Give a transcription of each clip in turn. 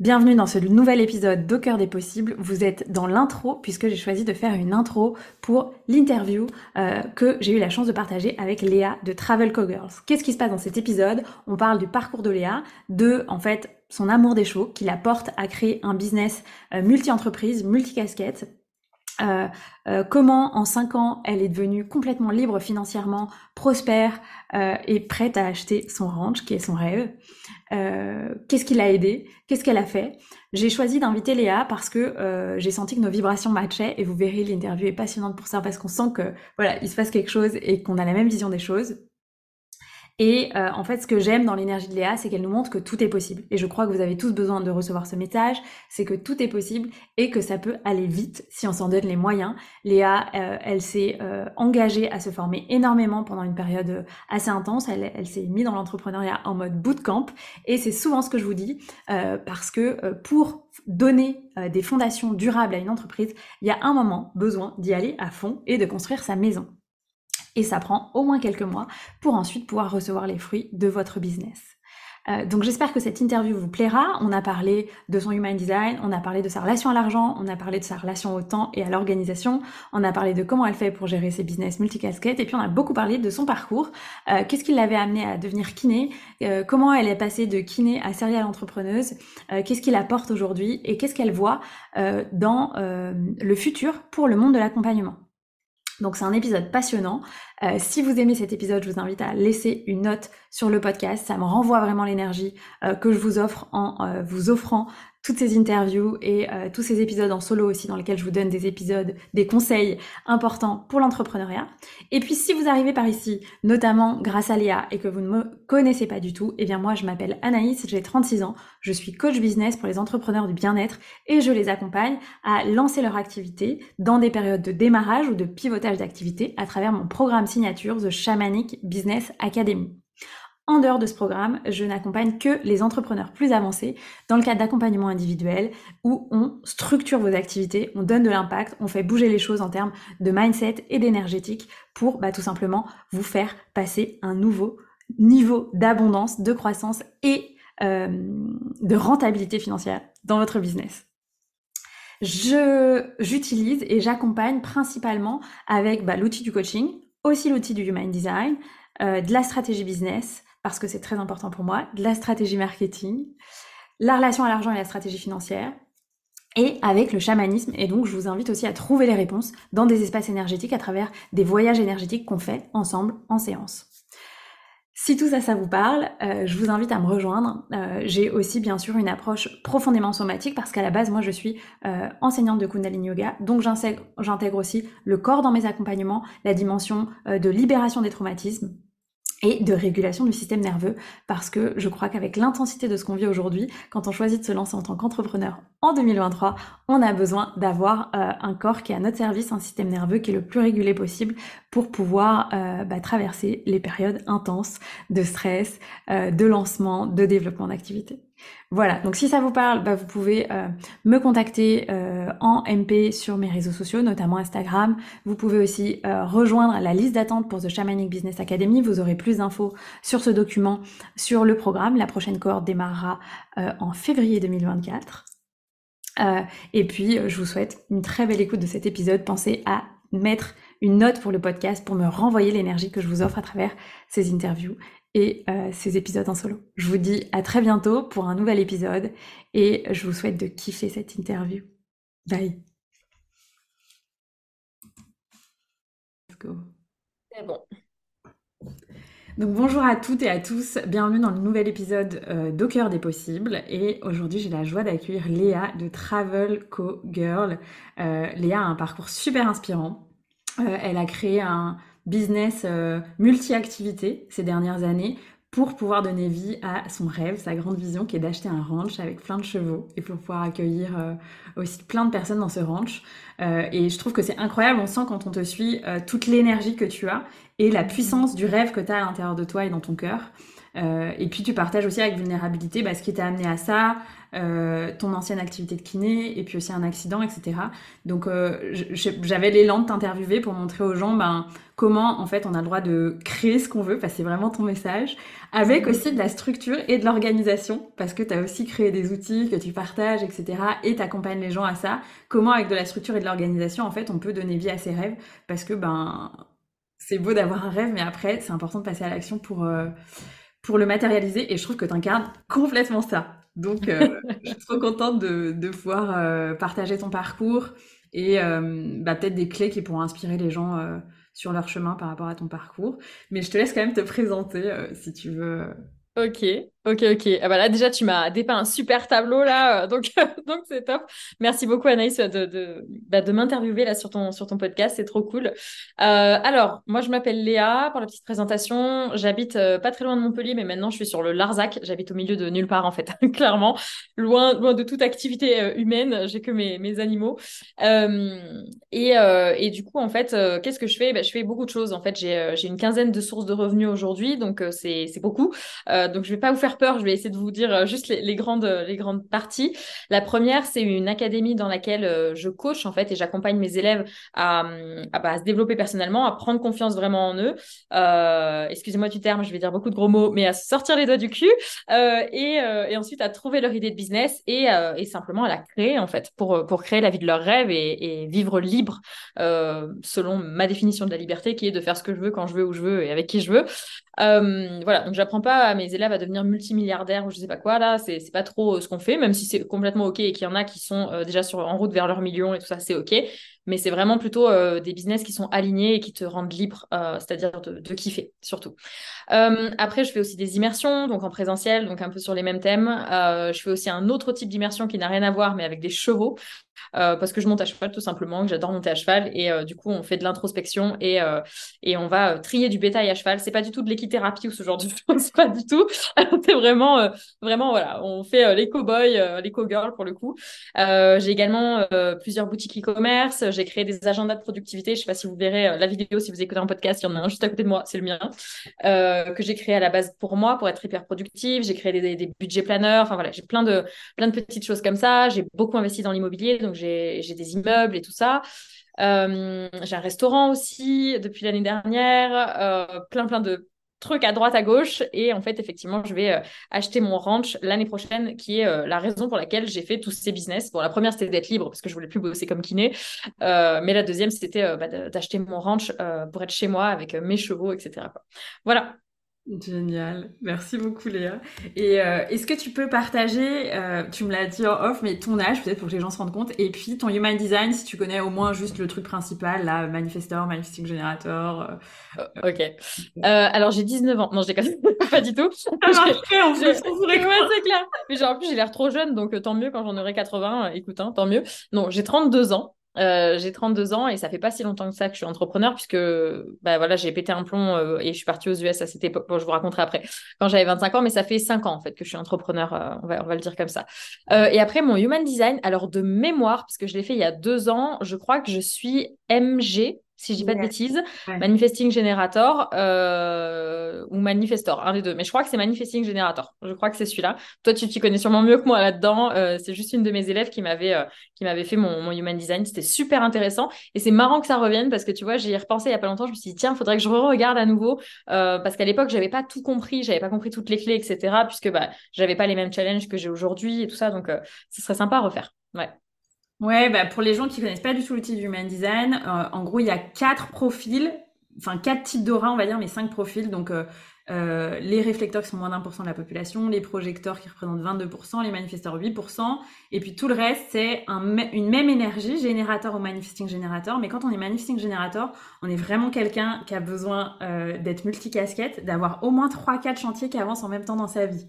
Bienvenue dans ce nouvel épisode d'Au cœur des possibles. Vous êtes dans l'intro puisque j'ai choisi de faire une intro pour l'interview euh, que j'ai eu la chance de partager avec Léa de Travel Girls. Qu'est-ce qui se passe dans cet épisode? On parle du parcours de Léa, de en fait son amour des chevaux qui la porte à créer un business euh, multi-entreprise, multi-casquette euh, euh, comment en 5 ans elle est devenue complètement libre financièrement, prospère euh, et prête à acheter son ranch qui est son rêve. Qu'est-ce qui l'a aidé Qu'est-ce qu'elle a fait? J'ai choisi d'inviter Léa parce que j'ai senti que nos vibrations matchaient et vous verrez l'interview est passionnante pour ça parce qu'on sent que voilà il se passe quelque chose et qu'on a la même vision des choses. Et euh, en fait, ce que j'aime dans l'énergie de Léa, c'est qu'elle nous montre que tout est possible. Et je crois que vous avez tous besoin de recevoir ce message, c'est que tout est possible et que ça peut aller vite si on s'en donne les moyens. Léa, euh, elle s'est euh, engagée à se former énormément pendant une période assez intense. Elle, elle s'est mise dans l'entrepreneuriat en mode bootcamp. Et c'est souvent ce que je vous dis, parce que pour donner des fondations durables à une entreprise, il y a un moment besoin d'y aller à fond et de construire sa maison et ça prend au moins quelques mois pour ensuite pouvoir recevoir les fruits de votre business. Euh, donc j'espère que cette interview vous plaira. On a parlé de son human design, on a parlé de sa relation à l'argent, on a parlé de sa relation au temps et à l'organisation, on a parlé de comment elle fait pour gérer ses business multicasquettes et puis on a beaucoup parlé de son parcours. Euh, qu'est-ce qui l'avait amené à devenir kiné? Euh, Comment elle est passée de kiné à serial entrepreneuse? Qu'est-ce qui la porte aujourd'hui? Et qu'est-ce qu'elle voit dans le futur pour le monde de l'accompagnement? Donc c'est un épisode passionnant. Euh, si vous aimez cet épisode, je vous invite à laisser une note sur le podcast. Ça me renvoie vraiment l'énergie euh, que je vous offre en euh, vous offrant toutes ces interviews et euh, tous ces épisodes en solo aussi dans lesquels je vous donne des épisodes, des conseils importants pour l'entrepreneuriat. Et puis si vous arrivez par ici, notamment grâce à Léa et que vous ne me connaissez pas du tout, eh bien moi je m'appelle Anaïs, j'ai 36 ans, je suis coach business pour les entrepreneurs du bien-être et je les accompagne à lancer leur activité dans des périodes de démarrage ou de pivotage d'activité à travers mon programme signature The Shamanic Business Academy. En dehors de ce programme, je n'accompagne que les entrepreneurs plus avancés dans le cadre d'accompagnement individuel où on structure vos activités, on donne de l'impact, on fait bouger les choses en termes de mindset et d'énergétique pour bah, tout simplement vous faire passer un nouveau niveau d'abondance, de croissance et euh, de rentabilité financière dans votre business. Je j'utilise et j'accompagne principalement avec bah, l'outil du coaching, aussi l'outil du human design, euh, de la stratégie business, parce que c'est très important pour moi, de la stratégie marketing, la relation à l'argent et la stratégie financière, et avec le chamanisme. Et donc, je vous invite aussi à trouver les réponses dans des espaces énergétiques à travers des voyages énergétiques qu'on fait ensemble en séance. Si tout ça, ça vous parle, euh, je vous invite à me rejoindre. Euh, j'ai aussi bien sûr une approche profondément somatique parce qu'à la base, moi, je suis euh, enseignante de Kundalini Yoga, donc j'intègre aussi le corps dans mes accompagnements, la dimension de libération des traumatismes, et de régulation du système nerveux parce que je crois qu'avec l'intensité de ce qu'on vit aujourd'hui, quand on choisit de se lancer en tant qu'entrepreneur en 2023, on a besoin d'avoir euh, un corps qui est à notre service, un système nerveux qui est le plus régulé possible pour pouvoir euh, bah, traverser les périodes intenses de stress, euh, de lancement, de développement d'activité. Voilà, donc si ça vous parle, bah, vous pouvez euh, me contacter euh, en MP sur mes réseaux sociaux, notamment Instagram. Vous pouvez aussi euh, rejoindre la liste d'attente pour The Shamanic Business Academy. Vous aurez plus d'infos sur ce document, sur le programme. La prochaine cohorte démarrera en février 2024. et puis, je vous souhaite une très belle écoute de cet épisode. Pensez à mettre une note pour le podcast pour me renvoyer l'énergie que je vous offre à travers ces interviews et euh, ces épisodes en solo. Je vous dis à très bientôt pour un nouvel épisode et je vous souhaite de kiffer cette interview. Bye. Let's go. C'est bon. Donc bonjour à toutes et à tous, bienvenue dans le nouvel épisode euh, d'Au cœur des possibles et aujourd'hui j'ai la joie d'accueillir Léa de Travel Co Girl. Euh, Léa a un parcours super inspirant. elle a créé un, business euh, multi-activité ces dernières années pour pouvoir donner vie à son rêve, sa grande vision qui est d'acheter un ranch avec plein de chevaux et pour pouvoir accueillir euh, aussi plein de personnes dans ce ranch. Euh, et je trouve que c'est incroyable, on sent quand on te suit toute l'énergie que tu as et la puissance du rêve que tu as à l'intérieur de toi et dans ton cœur. Et puis tu partages aussi avec vulnérabilité bah, ce qui t'a amené à ça, euh, ton ancienne activité de kiné et puis aussi un accident, etc. Donc euh, j'avais l'élan de t'interviewer pour montrer aux gens ben, comment en fait on a le droit de créer ce qu'on veut, parce que c'est vraiment ton message, avec aussi de la structure et de l'organisation, parce que tu as aussi créé des outils que tu partages, etc. et t'accompagnes les gens à ça. Comment avec de la structure et de l'organisation, en fait, on peut donner vie à ses rêves, parce que ben c'est beau d'avoir un rêve, mais après c'est important de passer à l'action pour... Pour le matérialiser et je trouve que tu incarnes complètement ça. Donc, euh, je suis trop contente de, de pouvoir euh, partager ton parcours et euh, bah, peut-être des clés qui pourront inspirer les gens sur leur chemin par rapport à ton parcours. Mais je te laisse quand même te présenter si tu veux. Ok, Ok, ok. Ah bah déjà, tu m'as dépeint un super tableau là, euh, donc donc c'est top. Merci beaucoup Anaïs de, de, bah, de m'interviewer là sur ton, sur ton podcast, c'est trop cool. Euh, alors, moi, je m'appelle Léa, pour la petite présentation. J'habite euh, pas très loin de Montpellier, mais maintenant, je suis sur le Larzac. J'habite au milieu de nulle part en fait, clairement. Loin, loin de toute activité humaine, j'ai que mes, mes animaux. et, et du coup, en fait, qu'est-ce que je fais? Bah, Je fais beaucoup de choses. En fait, j'ai une quinzaine de sources de revenus aujourd'hui, donc c'est beaucoup. donc, je vais pas vous faire peur, je vais essayer de vous dire euh, juste les, grandes, les grandes parties. La première, c'est une académie dans laquelle euh, je coach en fait et j'accompagne mes élèves à, bah, à, se développer personnellement, à prendre confiance vraiment en eux. Euh, excusez-moi du terme, je vais dire beaucoup de gros mots, mais à sortir les doigts du cul et, et, ensuite à trouver leur idée de business et, et, simplement à la créer en fait pour, pour créer la vie de leur rêve et, vivre libre selon ma définition de la liberté qui est de faire ce que je veux quand je veux où je veux et avec qui je veux. voilà, donc j'apprends pas à mes élèves à devenir multimilliardaires ou je sais pas quoi, là, c'est pas trop euh, ce qu'on fait, même si c'est complètement OK et qu'il y en a qui sont euh, déjà sur, en route vers leur million et tout ça, c'est OK. Mais c'est vraiment plutôt euh, des business qui sont alignés et qui te rendent libre, c'est-à-dire de, de, kiffer surtout. après, je fais aussi des immersions, donc en présentiel, donc un peu sur les mêmes thèmes. je fais aussi un autre type d'immersion qui n'a rien à voir, mais avec des chevaux. Euh, parce que je monte à cheval tout simplement, que j'adore monter à cheval et euh, du coup on fait de l'introspection et, euh, et on va trier du bétail à cheval. C'est pas du tout de l'équithérapie ou ce genre de choses, pas du tout. c'est vraiment, vraiment voilà, on fait les cow-boys, les cow-girls pour le coup. j'ai également plusieurs boutiques e-commerce, j'ai créé des agendas de productivité. Je sais pas si vous verrez la vidéo si vous écoutez un podcast, il y en a un juste à côté de moi, c'est le mien, que j'ai créé à la base pour moi pour être hyper productive. J'ai créé des, des, budgets planeurs, enfin voilà, j'ai plein de plein de petites choses comme ça. J'ai beaucoup investi dans l'immobilier donc j'ai des immeubles et tout ça. Euh, j'ai un restaurant aussi depuis l'année dernière, euh, plein plein de trucs à droite à gauche. Et en fait effectivement je vais euh, acheter mon ranch l'année prochaine qui est la raison pour laquelle j'ai fait tous ces business. Bon la première c'était d'être libre parce que je voulais plus bosser comme kiné. Mais la deuxième c'était bah, d'acheter mon ranch pour être chez moi avec mes chevaux etc voilà Génial, merci beaucoup Léa. Et euh, est-ce que tu peux partager, euh, tu me l'as dit en off, mais ton âge peut-être pour que les gens se rendent compte, et puis ton human design si tu connais au moins juste le truc principal, là, manifestor, manifesting generator. Euh, ok. alors j'ai 19 ans, non je déconne pas du tout. Plus, on pourrait c'est clair. Mais genre, en plus j'ai l'air trop jeune, donc tant mieux quand j'en aurai 80, écoute, hein, tant mieux. Non, j'ai 32 ans. Euh, j'ai 32 ans et ça fait pas si longtemps que ça que je suis entrepreneur puisque bah voilà j'ai pété un plomb euh, et je suis partie aux US à cette époque. Bon, je vous raconterai après quand j'avais 25 ans, mais ça fait 5 ans en fait que je suis entrepreneur. Euh, on va on va le dire comme ça. et après mon human design, alors de mémoire parce que je l'ai fait il y a deux ans, je crois que je suis MG si je dis pas de bêtises. Manifesting Generator euh, ou Manifestor, un des deux. Mais je crois que c'est Manifesting Generator. Je crois que c'est celui-là. Toi, tu t'y connais sûrement mieux que moi là-dedans. Euh, c'est juste une de mes élèves qui m'avait euh, qui m'avait fait mon, mon, Human Design. C'était super intéressant. Et c'est marrant que ça revienne parce que tu vois, j'y ai repensé il y a pas longtemps. Je me suis dit, tiens, faudrait que je re-regarde à nouveau. parce qu'à l'époque, j'avais pas tout compris. J'avais pas compris toutes les clés, etc. Puisque bah, j'avais pas les mêmes challenges que j'ai aujourd'hui et tout ça. Donc, ce serait sympa à refaire. Ouais. Ouais, bah pour les gens qui connaissent pas du tout l'outil du Human Design, euh, en gros, il y a quatre profils, enfin quatre types d'aura, on va dire, mais cinq profils. Donc, euh, euh, les réflecteurs qui sont moins d'un pour cent de la population, les projecteurs qui représentent 22%, les manifesteurs 8%, et puis tout le reste, c'est un, une même énergie, générateur ou manifesting générateur. Mais quand on est manifesting générateur, on est vraiment quelqu'un qui a besoin d'être multicasquette, d'avoir au moins 3-4 chantiers qui avancent en même temps dans sa vie.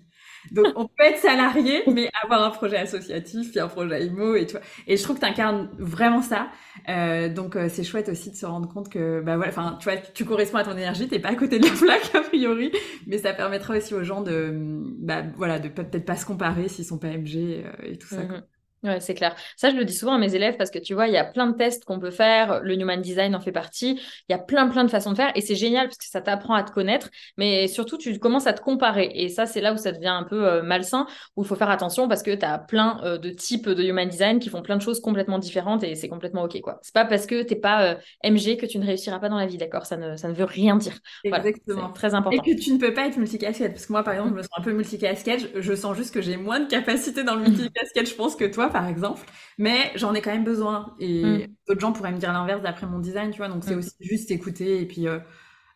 Donc, on peut être salarié, mais avoir un projet associatif, puis un projet IMO et tout. Et je trouve que tu incarnes vraiment ça. Euh, donc, euh, c'est chouette aussi de se rendre compte que, bah voilà, enfin, tu vois, tu corresponds à ton énergie, t'es pas à côté de la plaque, a priori, mais ça permettra aussi aux gens de, bah voilà, de peut-être pas se comparer s'ils sont pas MG euh, et tout ça. Mm-hmm. Ouais, c'est clair. Ça, je le dis souvent à mes élèves parce que tu vois, il y a plein de tests qu'on peut faire. Le Human Design en fait partie. Il y a plein, plein de façons de faire et c'est génial parce que ça t'apprend à te connaître, mais surtout, tu commences à te comparer. Et ça, c'est là où ça devient un peu euh, malsain, où il faut faire attention parce que tu as plein euh, de types de Human Design qui font plein de choses complètement différentes et c'est complètement OK, quoi. C'est pas parce que t'es pas euh, MG que tu ne réussiras pas dans la vie, d'accord? Ça ne, ça ne veut rien dire. Exactement. Voilà, très important. Et que tu ne peux pas être multicasquette parce que moi, par exemple, je me sens un peu multicasquette. Je sens juste que j'ai moins de capacité dans le multicasquette, je pense, que toi par exemple, mais j'en ai quand même besoin. Et mm. d'autres gens pourraient me dire l'inverse d'après mon design, tu vois. Donc c'est mm. aussi juste écouter et puis euh,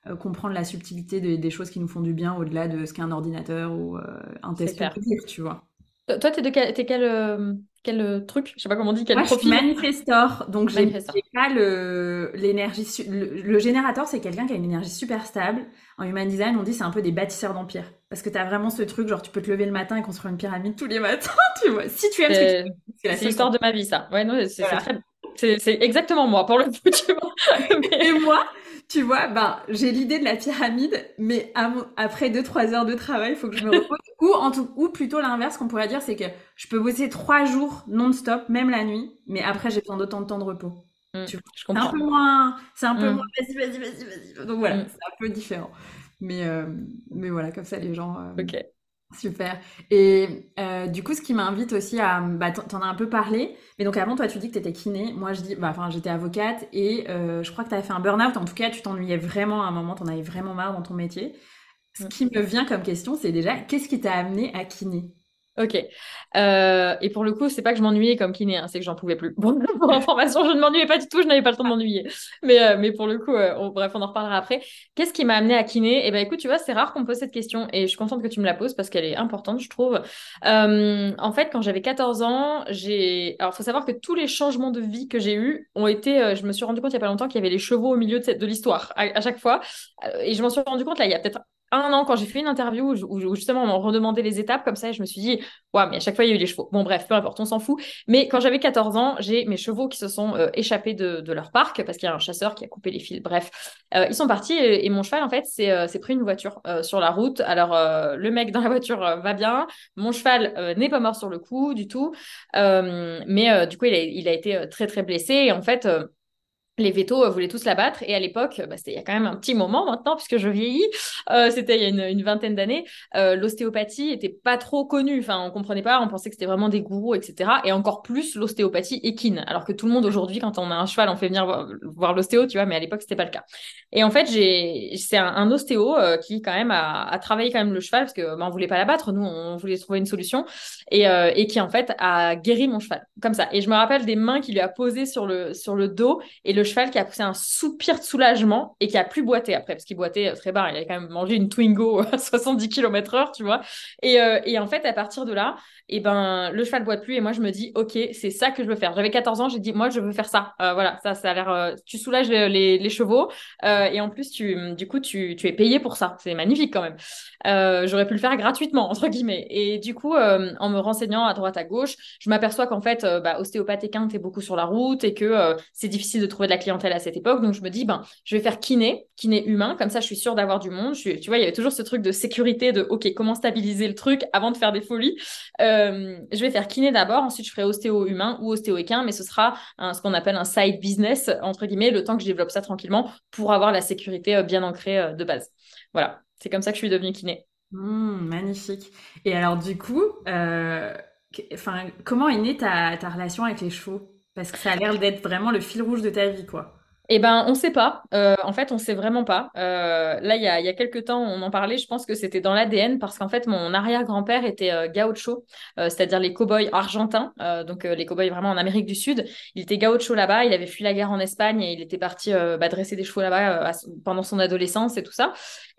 euh, comprendre la subtilité des choses qui nous font du bien au-delà de ce qu'est un ordinateur ou euh, un test dire, tu vois. Toi, t'es de quel, es quel, quel truc? Je sais pas comment on dit, quel Moi, profil je suis manifestor, donc j'ai pas le l'énergie. Le, générateur, c'est quelqu'un qui a une énergie super stable. En human design, on dit c'est un peu des bâtisseurs d'empire, parce que tu as vraiment ce truc, genre tu peux te lever le matin et construire une pyramide tous les matins, tu vois. Si tu aimes ce c'est l'histoire de ma vie, ça. Ouais, non, c'est très c'est exactement moi, pour le coup, tu vois. Et moi, tu vois, ben, j'ai l'idée de la pyramide, mais après 2-3 heures de travail, il faut que je me repose. ou, en tout, ou plutôt l'inverse qu'on pourrait dire, c'est que je peux bosser 3 jours non-stop, même la nuit, mais après, j'ai besoin d'autant de temps de repos. Mmh, comprends. C'est un peu moins, c'est un peu mmh. moins, vas-y, vas-y, vas-y, vas-y. Donc voilà, mmh. c'est un peu différent. Mais, euh, mais voilà, comme ça, les gens. Euh, ok. Super. Et euh, du coup, ce qui m'invite aussi à... Bah, t'en as un peu parlé, mais donc avant, toi, tu dis que t'étais kiné. Moi, je dis... Bah, enfin, j'étais avocate et euh, je crois que t'avais fait un burn-out. En tout cas, tu t'ennuyais vraiment à un moment, t'en avais vraiment marre dans ton métier. Ce qui me vient comme question, c'est déjà, qu'est-ce qui t'a amené à kiné? Ok. Euh, et pour le coup, c'est pas que je m'ennuyais comme kiné, hein, c'est que j'en pouvais plus. Bon, pour information, je ne m'ennuyais pas du tout, je n'avais pas le temps de m'ennuyer. Mais, euh, mais pour le coup, euh, bref, on en reparlera après. Qu'est-ce qui m'a amené à kiné? Eh ben, écoute, tu vois, c'est rare qu'on me pose cette question et je suis contente que tu me la poses parce qu'elle est importante, je trouve. en fait, quand j'avais 14 ans, j'ai. Alors, faut savoir que tous les changements de vie que j'ai eus ont été. je me suis rendu compte il y a pas longtemps qu'il y avait les chevaux au milieu de, l'histoire à, à, chaque fois. et je m'en suis rendu compte là, il y a peut-être un an quand j'ai fait une interview où, justement on m'a redemandé les étapes comme ça et je me suis dit ouais mais à chaque fois il y a eu les chevaux bon bref peu importe on s'en fout. Mais quand j'avais 14 ans j'ai mes chevaux qui se sont euh, échappés de, leur parc parce qu'il y a un chasseur qui a coupé les fils. Bref euh, ils sont partis et, mon cheval en fait c'est euh, pris une voiture sur la route. Alors le mec dans la voiture va bien. Mon cheval n'est pas mort sur le coup du tout. Mais du coup il a, il a été très très blessé. Et en fait les vétos euh, voulaient tous la battre. Et à l'époque, bah, c'était il y a quand même un petit moment maintenant, puisque je vieillis, euh, c'était il y a une, vingtaine d'années, euh, l'ostéopathie était pas trop connue. Enfin, on comprenait pas, on pensait que c'était vraiment des gourous, etc. Et encore plus l'ostéopathie équine. Alors que tout le monde aujourd'hui, quand on a un cheval, on fait venir voir, l'ostéo, tu vois, mais à l'époque, c'était pas le cas. Et en fait, c'est un, ostéo qui, quand même, a, travaillé quand même le cheval, parce que bah, on voulait pas la battre, nous, on voulait trouver une solution, et, et qui, en fait, a guéri mon cheval. Comme ça. Et je me rappelle des mains qu'il lui a posées sur le, sur le dos, et le cheval qui a poussé un soupir de soulagement et qui a plus boité après, parce qu'il boitait euh, très bas. Il avait quand même mangé une Twingo à 70 km heure, tu vois. Et, euh, et, en fait, à partir de là, et eh ben, le cheval boite plus et moi, je me dis, OK, c'est ça que je veux faire. J'avais 14 ans, j'ai dit, moi, je veux faire ça. Euh, voilà, ça, ça a l'air, tu soulages les, les chevaux et en plus, tu, du coup, tu, tu es payé pour ça. C'est magnifique quand même. J'aurais pu le faire gratuitement, entre guillemets. Et du coup, en me renseignant à droite, à gauche, je m'aperçois qu'en fait, bah, ostéopathe et quinte beaucoup sur la route et que c'est difficile de trouver de la clientèle à cette époque. Donc, je me dis, ben, je vais faire kiné, kiné humain. Comme ça, je suis sûre d'avoir du monde. tu vois, il y avait toujours ce truc de sécurité, de OK, comment stabiliser le truc avant de faire des folies. Euh, je vais faire kiné d'abord. Ensuite, je ferai ostéo humain ou ostéo équin, mais ce sera ce qu'on appelle un side business, entre guillemets, le temps que je développe ça tranquillement pour avoir la sécurité euh, bien ancrée euh, de base. Voilà, c'est comme ça que je suis devenue kiné. Mmh, magnifique. Et alors, du coup, comment est née ta relation avec les chevaux? Parce que ça a l'air d'être vraiment le fil rouge de ta vie, quoi. Eh ben, on sait pas. Euh, en fait, on sait vraiment pas. Euh, là, il y a, y a quelques temps, on en parlait. Je pense que c'était dans l'ADN parce qu'en fait, mon arrière-grand-père était euh, gaucho, c'est-à-dire les cow-boys argentins, donc les cow-boys vraiment en Amérique du Sud. Il était gaucho là-bas. Il avait fui la guerre en Espagne et il était parti bah, dresser des chevaux là-bas pendant son adolescence et tout ça.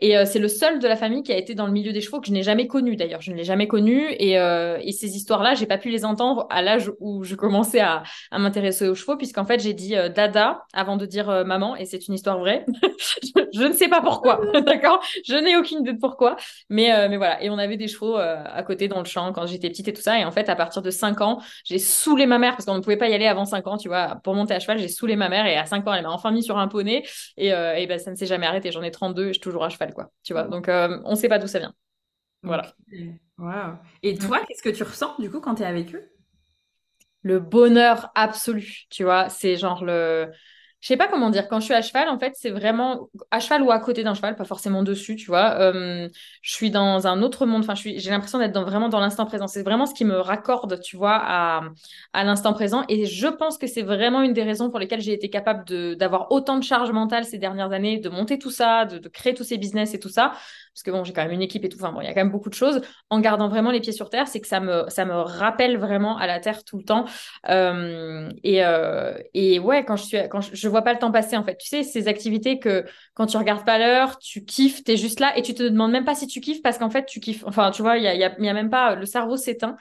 Et c'est le seul de la famille qui a été dans le milieu des chevaux que je n'ai jamais connu. D'ailleurs, je ne l'ai jamais connu. Et, et ces histoires-là, j'ai pas pu les entendre à l'âge où je commençais à, m'intéresser aux chevaux, puisqu'en fait, j'ai dit dada avant de dire euh, maman, et c'est une histoire vraie. je, ne sais pas pourquoi, d'accord? Je n'ai aucune idée de pourquoi, mais, euh, mais voilà. Et on avait des chevaux euh, à côté dans le champ quand j'étais petite et tout ça. Et en fait, à partir de 5 ans, j'ai saoulé ma mère parce qu'on ne pouvait pas y aller avant 5 ans, tu vois. Pour monter à cheval, j'ai saoulé ma mère et à 5 ans, elle m'a enfin mis sur un poney et, et ben, ça ne s'est jamais arrêté. J'en ai 32 et je suis toujours à cheval, quoi. Tu vois. Donc, on ne sait pas d'où ça vient. Voilà. Et toi, qu'est-ce que tu ressens du coup quand tu es avec eux? Le bonheur absolu, tu vois. C'est genre le je sais pas comment dire. Quand je suis à cheval, en fait, c'est vraiment à cheval ou à côté d'un cheval, pas forcément dessus, tu vois. Euh, je suis dans un autre monde. Enfin, j'ai l'impression d'être vraiment dans l'instant présent. C'est vraiment ce qui me raccorde, tu vois, à, à l'instant présent. Et je pense que c'est vraiment une des raisons pour lesquelles j'ai été capable d'avoir autant de charge mentale ces dernières années, de monter tout ça, de, de créer tous ces business et tout ça parce que bon, j'ai quand même une équipe et tout, enfin bon, il y a quand même beaucoup de choses, en gardant vraiment les pieds sur terre, c'est que ça me, ça me rappelle vraiment à la terre tout le temps. Euh, et, euh, et ouais, quand je suis, quand je, vois pas le temps passer, en fait, tu sais, ces activités que quand tu regardes pas l'heure, tu kiffes, tu es juste là et tu te demandes même pas si tu kiffes parce qu'en fait, tu kiffes. Enfin, tu vois, il y a, y même pas, le cerveau s'éteint.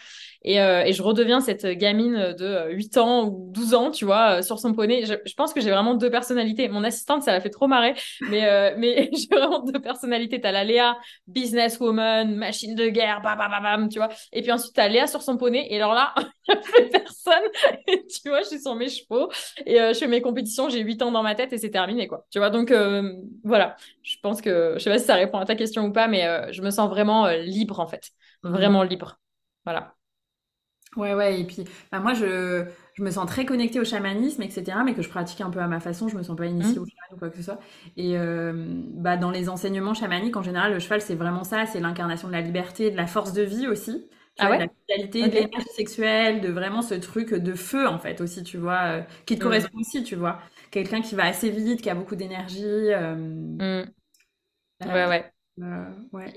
Et, euh, et, je redeviens cette gamine de 8 ans ou 12 ans, tu vois, sur son poney. Je, pense que j'ai vraiment deux personnalités. Mon assistante, ça l'a fait trop marrer, mais, mais j'ai vraiment deux personnalités. T'as la Léa businesswoman, machine de guerre, bam, bam, bam, tu vois. Et puis ensuite, t'as Léa sur son poney. Et alors là, il n'y a plus personne. Tu vois, je suis sur mes chevaux et euh, je fais mes compétitions. J'ai 8 ans dans ma tête et c'est terminé, quoi. Tu vois, donc euh, voilà. Je pense que, je sais pas si ça répond à ta question ou pas, mais euh, je me sens vraiment libre, en fait. Mmh. Vraiment libre. Voilà. Ouais, ouais. Et puis, bah, moi, je je me sens très connectée au chamanisme, etc., mais que je pratique un peu à ma façon, je me sens pas initiée mmh. au cheval ou quoi que ce soit. Et euh, bah, dans les enseignements chamaniques, en général, le cheval, c'est vraiment ça, c'est l'incarnation de la liberté, de la force de vie aussi. Ah ouais de la vitalité, de l'énergie sexuelle, de vraiment ce truc de feu, en fait, aussi, tu vois, euh, qui te mmh. correspond aussi, tu vois. Quelqu'un qui va assez vite, qui a beaucoup d'énergie. Euh, mmh. ouais, ouais. Euh,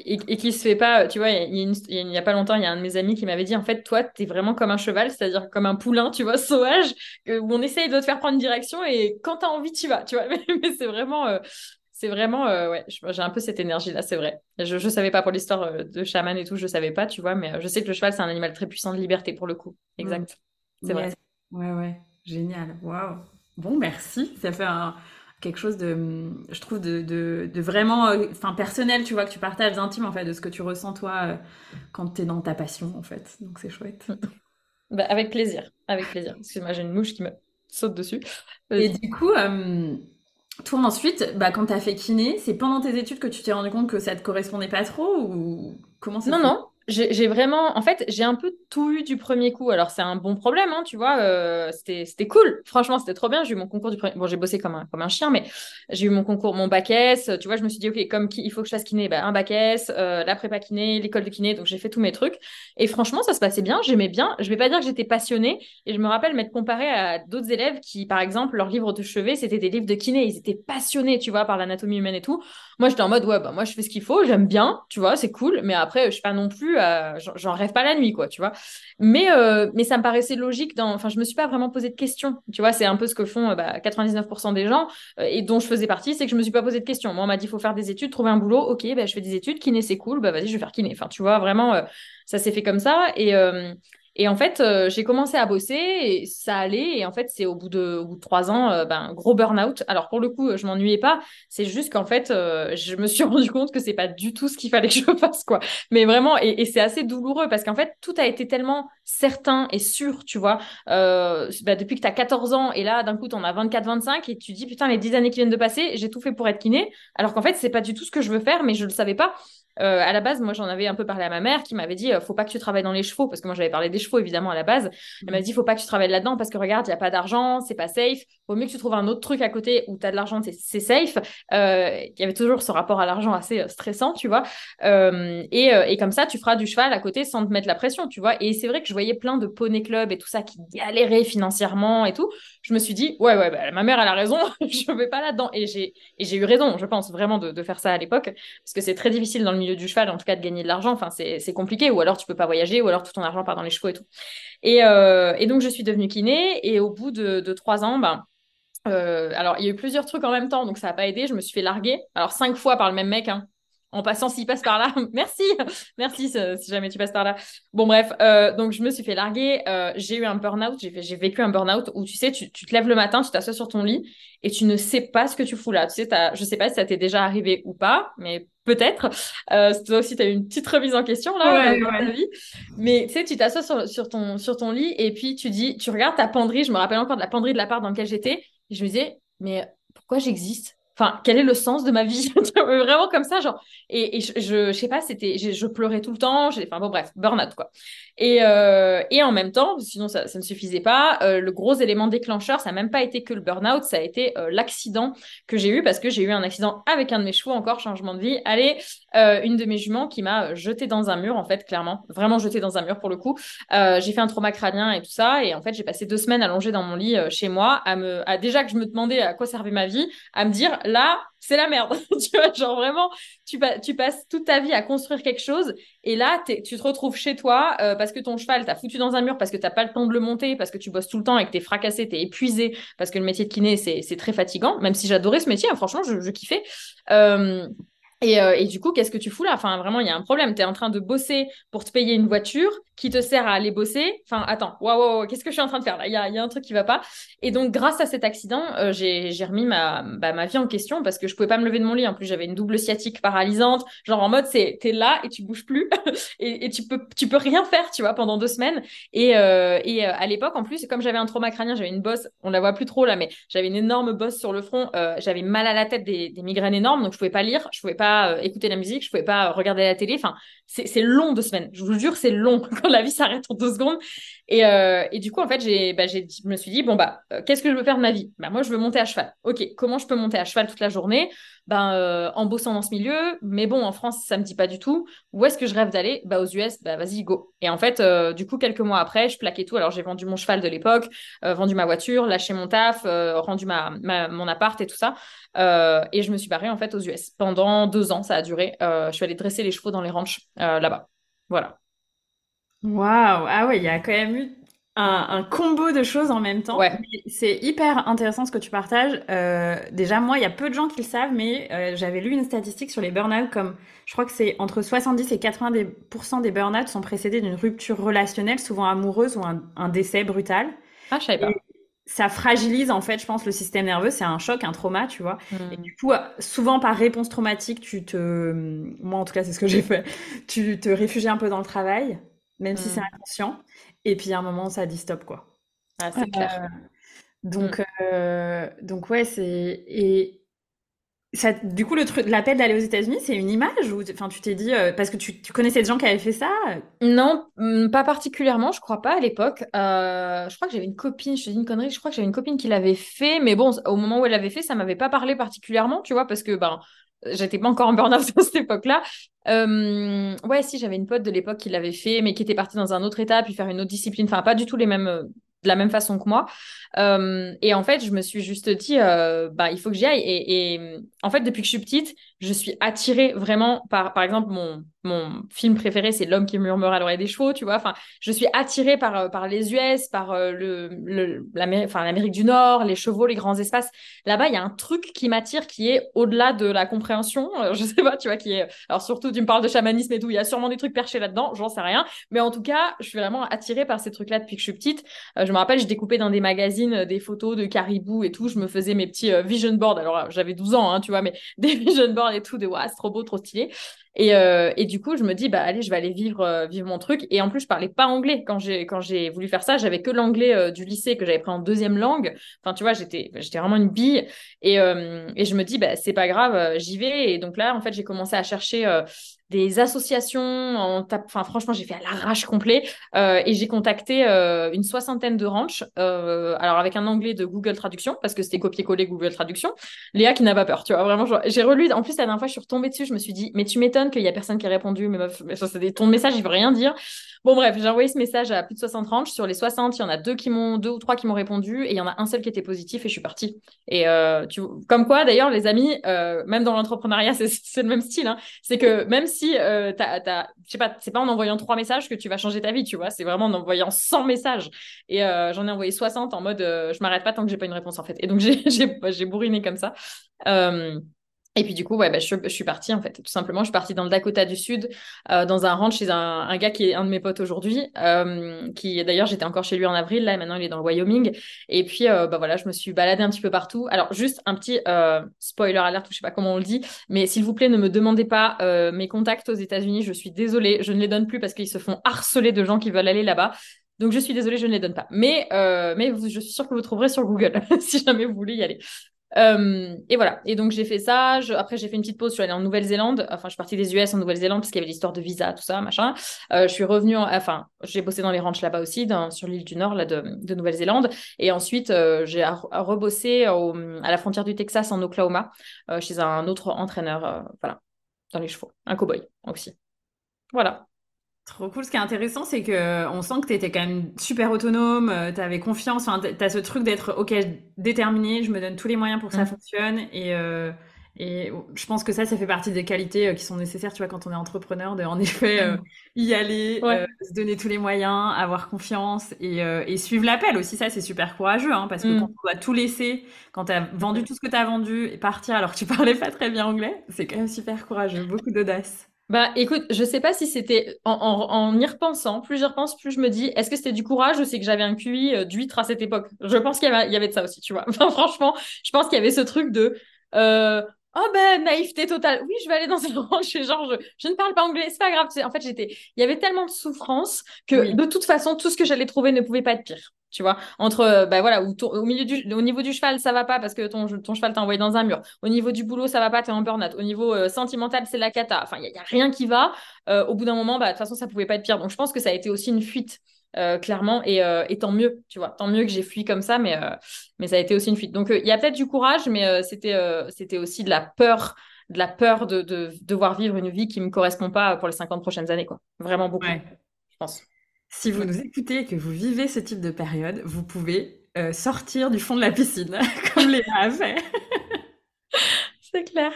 et, qui se fait pas, tu vois, il y, a pas longtemps, il y a un de mes amis qui m'avait dit en fait, toi, tu es vraiment comme un cheval, c'est-à-dire comme un poulain, tu vois, sauvage, où on essaye de te faire prendre une direction et quand tu as envie, tu vas, tu vois. Mais, c'est vraiment, euh, c'est vraiment, euh, ouais, j'ai un peu cette énergie-là, c'est vrai. Je, je savais pas pour l'histoire de chaman et tout, je savais pas, tu vois, mais je sais que le cheval, c'est un animal très puissant de liberté pour le coup. Mm. Exact. C'est vrai. Ouais, ouais, génial. Waouh. Bon, merci. Ça fait un quelque chose de, je trouve, de, de, vraiment euh, personnel, tu vois, que tu partages intime, en fait, de ce que tu ressens, toi, euh, quand tu es dans ta passion, en fait. Donc, c'est chouette. Bah, avec plaisir, avec plaisir. Excuse-moi, j'ai une mouche qui me saute dessus. Et du coup, euh, toi, ensuite, bah, quand tu as fait kiné, c'est pendant tes études que tu t'es rendu compte que ça te correspondait pas trop ou comment ça Non, non j'ai vraiment, en fait, j'ai un peu tout eu du premier coup. Alors, c'est un bon problème, hein, tu vois. Euh, c'était cool. Franchement, c'était trop bien. J'ai eu mon concours du premier. Bon, j'ai bossé comme un, comme un chien, mais j'ai eu mon concours, mon bac S. Tu vois, je me suis dit, OK, comme il faut que je fasse kiné, bah, un bac S, euh, la prépa kiné, l'école de kiné. Donc, j'ai fait tous mes trucs. Et franchement, ça se passait bien. J'aimais bien. Je vais pas dire que j'étais passionnée. Et je me rappelle m'être comparée à d'autres élèves qui, par exemple, leurs livres de chevet, c'était des livres de kiné. Ils étaient passionnés, tu vois, par l'anatomie humaine et tout. Moi, j'étais en mode, ouais, bah, moi, je fais ce qu'il faut. J'aime bien, tu vois, c'est cool. Mais après, je suis pas non plus j'en rêve pas la nuit, quoi, tu vois. Mais, euh, mais ça me paraissait logique. Dans... Enfin, je me suis pas vraiment posé de questions. Tu vois, c'est un peu ce que font 99% euh, bah, des gens euh, et dont je faisais partie, c'est que je me suis pas posé de questions. Moi, on m'a dit, faut faire des études, trouver un boulot. Ok, bah, je fais des études. Kiné, c'est cool. Bah, vas-y, je vais faire kiné. Enfin, tu vois, vraiment, ça s'est fait comme ça. Et, Et en fait, euh, j'ai commencé à bosser et ça allait. Et en fait, c'est au bout de, trois ans, euh, ben, gros burn-out. Alors pour le coup, je m'ennuyais pas. C'est juste qu'en fait, euh, je me suis rendu compte que c'est pas du tout ce qu'il fallait que je fasse, quoi. Mais vraiment, et, c'est assez douloureux parce qu'en fait, tout a été tellement certain et sûr, tu vois. Bah, depuis que tu as 14 ans et là, d'un coup, tu en as 24-25 et tu dis, putain, les 10 années qui viennent de passer, j'ai tout fait pour être kiné. Alors qu'en fait, c'est pas du tout ce que je veux faire, mais je le savais pas. Euh, à la base, moi, j'en avais un peu parlé à ma mère qui m'avait dit euh, faut pas que tu travailles dans les chevaux, parce que moi, j'avais parlé des chevaux, évidemment, à la base. Elle m'a dit faut pas que tu travailles là-dedans, parce que regarde, il n'y a pas d'argent, c'est pas safe. Vaut mieux que tu trouves un autre truc à côté où tu as de l'argent, c'est safe. Euh, il y avait toujours ce rapport à l'argent assez stressant, tu vois. Euh, et, et, comme ça, tu feras du cheval à côté sans te mettre la pression, tu vois. Et c'est vrai que je voyais plein de poney club et tout ça qui galéraient financièrement et tout. Je me suis dit ouais, ouais, bah, ma mère, elle a raison, je vais pas là-dedans. Et j'ai eu raison, je pense, vraiment, de, de faire ça à l'époque, parce que c'est très difficile dans le milieu du cheval, en tout cas, de gagner de l'argent. Enfin, c'est compliqué. Ou alors, tu peux pas voyager, ou alors tout ton argent part dans les chevaux et tout. Et, euh, donc, je suis devenue kiné. Et au bout de, de trois ans, ben, euh, alors, il y a eu plusieurs trucs en même temps, donc ça n'a pas aidé. Je me suis fait larguer. Alors, cinq fois par le même mec. Hein. En passant, s'il passe par là, merci, merci si jamais tu passes par là. Bon, bref, euh, donc je me suis fait larguer. Euh, j'ai eu un burn-out, j'ai vécu un burn-out où tu sais, tu, tu te lèves le matin, tu t'assois sur ton lit et tu ne sais pas ce que tu fous là. Tu sais, je sais pas si ça t'est déjà arrivé ou pas, mais peut-être. Euh, toi aussi, tu as eu une petite remise en question là ouais, dans ta vie. Mais tu sais, tu t'assois sur, sur, ton, sur ton lit et puis tu dis, tu regardes ta penderie. Je me rappelle encore de la penderie de la part dans laquelle j'étais. Et je me disais, mais pourquoi j'existe? Enfin, quel est le sens de ma vie? Vraiment comme ça, genre. Et, je, je, sais pas, c'était, je, pleurais tout le temps. Enfin bon, bref, burn-out quoi. Et, euh, et en même temps, sinon ça, ça ne suffisait pas, euh, le gros élément déclencheur, ça n'a même pas été que le burn-out, ça a été euh, l'accident que j'ai eu parce que j'ai eu un accident avec un de mes chevaux, encore changement de vie. Allez, euh, une de mes juments qui m'a jeté dans un mur, en fait, clairement, vraiment jeté dans un mur pour le coup. Euh, j'ai fait un trauma crânien et tout ça, et en fait, j'ai passé deux semaines allongée dans mon lit chez moi, à me, à déjà que je me demandais à quoi servait ma vie, à me dire là, c'est la merde. tu vois, genre vraiment, tu, passes toute ta vie à construire quelque chose et là, tu te retrouves chez toi euh, parce que ton cheval t'a foutu dans un mur, parce que t'as pas le temps de le monter, parce que tu bosses tout le temps et que t'es fracassé, t'es épuisé, parce que le métier de kiné, c'est très fatigant, même si j'adorais ce métier, hein, franchement, je, je kiffais. Euh, et, du coup, qu'est-ce que tu fous là? Enfin, vraiment, il y a un problème. Tu es en train de bosser pour te payer une voiture qui te sert à aller bosser. Enfin, attends, waouh, wow, qu'est-ce que je suis en train de faire là? Il y a, un truc qui va pas. Et donc, grâce à cet accident, euh, j'ai remis ma, bah, ma vie en question parce que je pouvais pas me lever de mon lit. En plus, j'avais une double sciatique paralysante. Genre en mode, c'est t'es là et tu bouges plus et, tu peux peux rien faire, tu vois, pendant deux semaines. Et, euh, à l'époque, en plus, comme j'avais un trauma crânien, j'avais une bosse. On la voit plus trop là, mais j'avais une énorme bosse sur le front. J'avais mal à la tête, des, des, migraines énormes, donc je pouvais pas lire, je pouvais pas écouter la musique je pouvais pas regarder la télé. Enfin, c'est long de semaines. Je vous jure, c'est long quand la vie s'arrête en deux secondes. Et, euh, et, du coup, en fait, j'ai, bah, je me suis dit, bon, bah, euh, qu'est-ce que je veux faire de ma vie? Bah, Moi, je veux monter à cheval. Ok, comment je peux monter à cheval toute la journée? Ben, euh, En bossant dans ce milieu. Mais bon, en France, ça me dit pas du tout. Où est-ce que je rêve d'aller? Bah, Aux US, bah, vas-y, go. Et en fait, du coup, quelques mois après, je plaquais tout. Alors, j'ai vendu mon cheval de l'époque, vendu ma voiture, lâché mon taf, rendu ma, ma, mon appart et tout ça. et je me suis barrée, en fait, aux US. Pendant deux ans, ça a duré. je suis allée dresser les chevaux dans les ranchs là-bas. Voilà. Waouh! Ah ouais, il y a quand même eu un, un combo de choses en même temps. Ouais. C'est hyper intéressant ce que tu partages. Euh, déjà, moi, il y a peu de gens qui le savent, mais euh, j'avais lu une statistique sur les burn-out comme je crois que c'est entre 70 et 80% des burn-out sont précédés d'une rupture relationnelle, souvent amoureuse ou un, un décès brutal. Ah, je savais pas. Et ça fragilise en fait, je pense, le système nerveux. C'est un choc, un trauma, tu vois. Mm. Et du coup, souvent par réponse traumatique, tu te, moi en tout cas, c'est ce que j'ai fait. Tu te réfugies un peu dans le travail même si c'est Mmh. inconscient. Et puis à un moment, ça dit stop, quoi. Ah, c'est clair. Euh, donc, Mmh. euh, donc ouais, c'est et ça, du coup, le truc, l'appel d'aller aux États-Unis, c'est une image ou enfin, tu t'es dit euh, parce que tu, tu connaissais des gens qui avaient fait ça? Non, mmh, pas particulièrement, je crois pas à l'époque. Euh, je crois que j'avais une copine, je te dis une connerie, je crois que j'avais une copine qui l'avait fait, mais bon, au moment où elle l'avait fait, ça m'avait pas parlé particulièrement, tu vois, parce que ben, j'étais pas encore en burn-out à cette époque-là. Euh, ouais, si, j'avais une pote de l'époque qui l'avait fait, mais qui était partie dans un autre état, puis faire une autre discipline. Enfin, pas du tout les mêmes, de la même façon que moi. Euh, et en fait, je me suis juste dit, euh, bah, il faut que j'y aille. Et, et, en fait, depuis que je suis petite, je suis attirée vraiment par, par exemple, mon, mon film préféré, c'est L'homme qui murmure à l'oreille des chevaux, tu vois. Enfin, je suis attirée par, euh, par les US, par le, le l'Amérique, du Nord, les chevaux, les grands espaces. Là-bas, il y a un truc qui m'attire qui est au-delà de la compréhension. Je sais pas, tu vois, qui est. Alors, surtout, tu me parles de chamanisme et tout, il y a sûrement des trucs perchés là-dedans, j'en sais rien. Mais en tout cas, je suis vraiment attirée par ces trucs-là depuis que je suis petite. je me rappelle, j'ai découpé dans des magazines des photos de caribou et tout. Je me faisais mes petits vision boards. Alors, j'avais 12 ans, hein, tu vois, mais des vision boards et tout, de waouh, c'est trop beau, trop stylé. Et, euh, et, du coup, je me dis, bah allez, je vais aller vivre, euh, vivre mon truc. Et en plus, je parlais pas anglais quand j'ai quand j'ai voulu faire ça. J'avais que l'anglais euh, du lycée que j'avais pris en deuxième langue. Enfin, tu vois, j'étais j'étais vraiment une bille. Et, et je me dis, bah c'est pas grave, j'y vais. Et donc là, en fait, j'ai commencé à chercher des associations. En Enfin, franchement, j'ai fait à l'arrache complet euh, et j'ai contacté euh, une soixantaine de ranchs. Euh, alors avec un anglais de Google Traduction parce que c'était copier-coller Google Traduction. Léa qui n'a pas peur, tu vois. Vraiment, j'ai relu. En plus, la dernière fois, je suis retombée dessus. Je me suis dit, mais tu m'étonnes qu'il y a personne qui a répondu. Mais meuf, ton message, il veut rien dire. Bon, bref, j'ai envoyé ce message à plus de 60 ranchs. Sur les 60, il y en a deux qui m'ont, deux ou trois qui m'ont répondu et il y en a un seul qui était positif et je suis partie. Et tu, comme quoi, d'ailleurs, les amis, même dans l'entrepreneuriat, c'est le même style. Hein. C'est que même si, euh, je sais pas, c'est pas en envoyant trois messages que tu vas changer ta vie, tu vois, c'est vraiment en envoyant 100 messages. Et euh, j'en ai envoyé 60 en mode, euh, je m'arrête pas tant que j'ai pas une réponse en fait. Et donc j'ai bourriné comme ça. Et puis du coup, ouais, bah, je, suis partie en fait, tout simplement. Je suis partie dans le Dakota du Sud, euh, dans un ranch chez un, gars qui est un de mes potes aujourd'hui, euh, qui d'ailleurs j'étais encore chez lui en avril, là maintenant il est dans le Wyoming. Et puis euh, bah voilà, je me suis baladée un petit peu partout. Alors juste un petit euh, spoiler alert, je sais pas comment on le dit, mais s'il vous plaît ne me demandez pas euh, mes contacts aux États-Unis. Je suis désolée, je ne les donne plus parce qu'ils se font harceler de gens qui veulent aller là-bas. Donc je suis désolée, je ne les donne pas. Mais, mais je suis sûre que vous trouverez sur Google si jamais vous voulez y aller. Euh, et voilà. Et donc j'ai fait ça. Après j'ai fait une petite pause. Je suis allée en Nouvelle-Zélande. Enfin je suis partie des US en Nouvelle-Zélande parce qu'il y avait l'histoire de visa, tout ça, machin. Euh, je suis revenue. Enfin j'ai bossé dans les ranchs là-bas aussi, sur l'île du Nord là de, de Nouvelle-Zélande. Et ensuite euh, j'ai rebossé à la frontière du Texas en Oklahoma chez un autre entraîneur. Voilà, dans les chevaux, un cowboy aussi. Voilà. Trop cool. Ce qui est intéressant, c'est que on sent que tu étais quand même super autonome, euh, tu avais confiance. Enfin, tu as ce truc d'être, OK, déterminé, je me donne tous les moyens pour que ça mm. fonctionne. Et, euh, et je pense que ça, ça fait partie des qualités euh, qui sont nécessaires, tu vois, quand on est entrepreneur, de en effet mm. y aller, se donner tous les moyens, avoir confiance et, et suivre l'appel aussi. Ça, c'est super courageux, hein, parce que mm. quand on doit tout laisser, quand tu as vendu tout ce que tu as vendu et partir alors que tu parlais pas très bien anglais, c'est quand même super courageux, beaucoup d'audace. Bah écoute, je sais pas si c'était en, en, y repensant, plus j'y repense, plus je me dis, est-ce que c'était du courage ou c'est que j'avais un QI euh, d'huître à cette époque? Je pense qu'il y, avait, y avait de ça aussi, tu vois. Franchement, je pense qu'il y avait ce truc de euh, oh ben naïveté totale. Oui, je vais aller dans ranch et genre je, je, ne parle pas anglais, c'est pas grave. En fait, j'étais, il y avait tellement de souffrance que de toute façon, tout ce que j'allais trouver ne pouvait pas être pire. Tu vois? Entre euh, bah voilà au milieu du au niveau du cheval ça va pas parce que ton, ton cheval t'a envoyé dans un mur. Au niveau du boulot ça va pas t'es en burn-out. Au niveau euh, sentimental c'est la cata. Enfin il y, a rien qui va. Euh, au bout d'un moment bah de toute façon ça pouvait pas être pire. Donc je pense que ça a été aussi une fuite clairement et, et, tant mieux tu vois tant mieux que j'ai fui comme ça mais mais ça a été aussi une fuite donc il y a peut-être du courage mais c'était c'était aussi de la peur de la peur de, de, devoir vivre une vie qui me correspond pas pour les 50 prochaines années quoi vraiment beaucoup je pense si vous nous écoutez et que vous vivez ce type de période, vous pouvez euh, sortir du fond de la piscine, comme Léa a fait. C'est clair.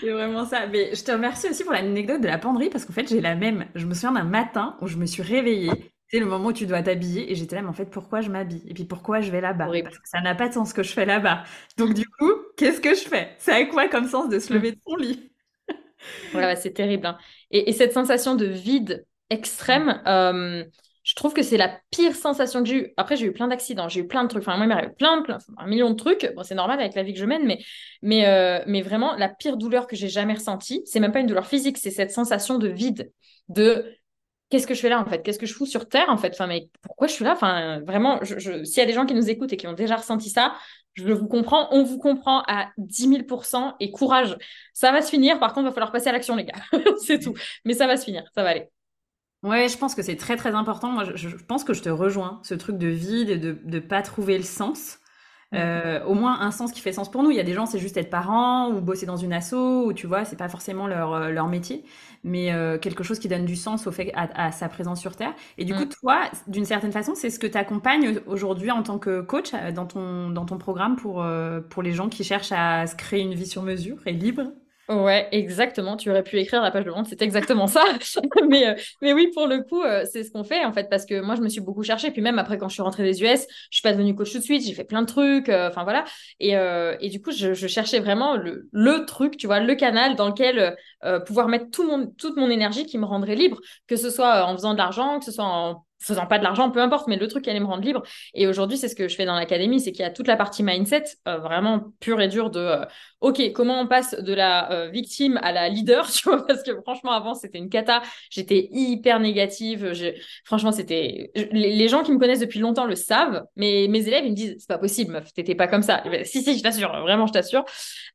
C'est vraiment ça. Mais je te remercie aussi pour l'anecdote de la penderie, parce qu'en fait, j'ai la même. Je me souviens d'un matin où je me suis réveillée. C'est le moment où tu dois t'habiller et j'étais là, mais en fait, pourquoi je m'habille? Et puis pourquoi je vais là-bas? Parce que ça n'a pas de sens ce que je fais là-bas. Donc du coup, qu'est-ce que je fais? C'est avec quoi comme sens de se lever de son lit? Ouais, c'est terrible. Hein. Et, cette sensation de vide extrême, euh, je trouve que c'est la pire sensation que j'ai eue. Après, j'ai eu plein d'accidents, j'ai eu plein de trucs. Enfin, moi, il m'arrive plein, plein, un million de trucs. Bon, c'est normal avec la vie que je mène, mais, mais, euh, mais vraiment, la pire douleur que j'ai jamais ressentie, c'est même pas une douleur physique, c'est cette sensation de vide, de qu'est-ce que je fais là en fait? Qu'est-ce que je fous sur Terre en fait? Enfin, mais pourquoi je suis là? Enfin, vraiment, je, s'il y a des gens qui nous écoutent et qui ont déjà ressenti ça, je vous comprends, on vous comprend à 10 000% et courage. Ça va se finir, par contre, il va falloir passer à l'action, les gars. c'est tout. Mais ça va se finir, ça va aller. Ouais, je pense que c'est très très important. Moi, je, pense que je te rejoins, ce truc de vide et de ne pas trouver le sens. Euh, au moins un sens qui fait sens pour nous. Il y a des gens, c'est juste être parent ou bosser dans une asso, ou tu vois, c'est pas forcément leur, euh, leur métier, mais euh, quelque chose qui donne du sens au fait à, sa présence sur Terre. Et du coup, toi, d'une certaine façon, c'est ce que tu accompagnes aujourd'hui en tant que coach dans ton, dans ton programme pour, pour les gens qui cherchent à se créer une vie sur mesure et libre? Ouais, exactement. Tu aurais pu écrire la page de vente, c'est exactement ça. mais, euh, mais oui, pour le coup, euh, c'est ce qu'on fait en fait, parce que moi, je me suis beaucoup cherchée. Puis même après, quand je suis rentrée des US, je suis pas devenue coach tout de suite. J'ai fait plein de trucs. Euh, enfin voilà. Et, et du coup, je, cherchais vraiment le, le truc, tu vois, le canal dans lequel pouvoir mettre tout mon, toute mon énergie qui me rendrait libre, que ce soit en faisant de l'argent, que ce soit en faisant pas de l'argent, peu importe, mais le truc qui allait me rendre libre. Et aujourd'hui, c'est ce que je fais dans l'académie, c'est qu'il y a toute la partie mindset, euh, vraiment pure et dure de, euh, OK, comment on passe de la euh, victime à la leader, tu vois, parce que franchement, avant, c'était une cata, j'étais hyper négative, franchement, c'était... Les, gens qui me connaissent depuis longtemps le savent, mais mes élèves, ils me disent, c'est pas possible, meuf, t'étais pas comme ça. si, si, je t'assure, vraiment, je t'assure.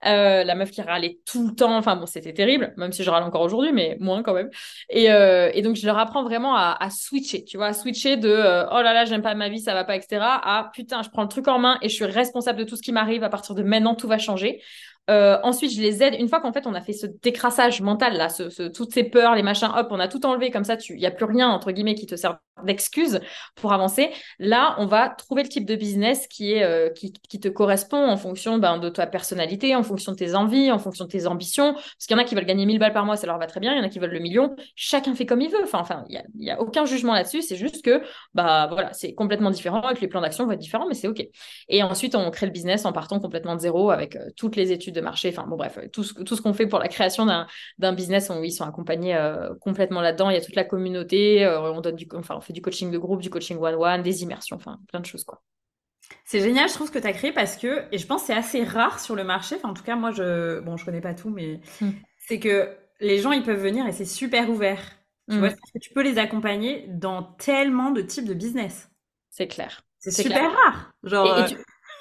la meuf qui râlait tout le temps, enfin bon, c'était terrible, même si je râle encore aujourd'hui, mais moins quand même. Et, donc, je leur apprends vraiment à switcher, tu vois, switcher de euh, oh là là, j'aime pas ma vie, ça va pas, etc. à putain, je prends le truc en main et je suis responsable de tout ce qui m'arrive. À partir de maintenant, tout va changer. Euh, ensuite, je les aide. Une fois qu'en fait, on a fait ce décrassage mental, là, ce, toutes ces peurs, les machins, hop, on a tout enlevé, comme ça, il n'y a plus rien, entre guillemets, qui te sert d'excuse pour avancer. Là, on va trouver le type de business qui, est, euh, qui, te correspond en fonction ben, de ta personnalité, en fonction de tes envies, en fonction de tes ambitions. Parce qu'il y en a qui veulent gagner 1000 balles par mois, ça leur va très bien. Il y en a qui veulent le million. Chacun fait comme il veut. Enfin, enfin, il n'y a, aucun jugement là-dessus. C'est juste que, bah, voilà, c'est complètement différent et que les plans d'action vont être différents, mais c'est OK. Et ensuite, on crée le business en partant complètement de zéro avec euh, toutes les études de marché. Enfin, bon, bref, tout ce, tout ce qu'on fait pour la création d'un business, où ils sont accompagnés euh, complètement là-dedans. Il y a toute la communauté. on donne du, enfin, on du coaching de groupe, du coaching one-one, des immersions, enfin plein de choses quoi. C'est génial, je trouve ce que tu as créé parce que, et je pense que c'est assez rare sur le marché, enfin en tout cas moi je, bon je connais pas tout, mais hmm. c'est que les gens ils peuvent venir et c'est super ouvert. Tu hmm. vois, que tu peux les accompagner dans tellement de types de business. C'est clair. C'est super rare. Genre, euh,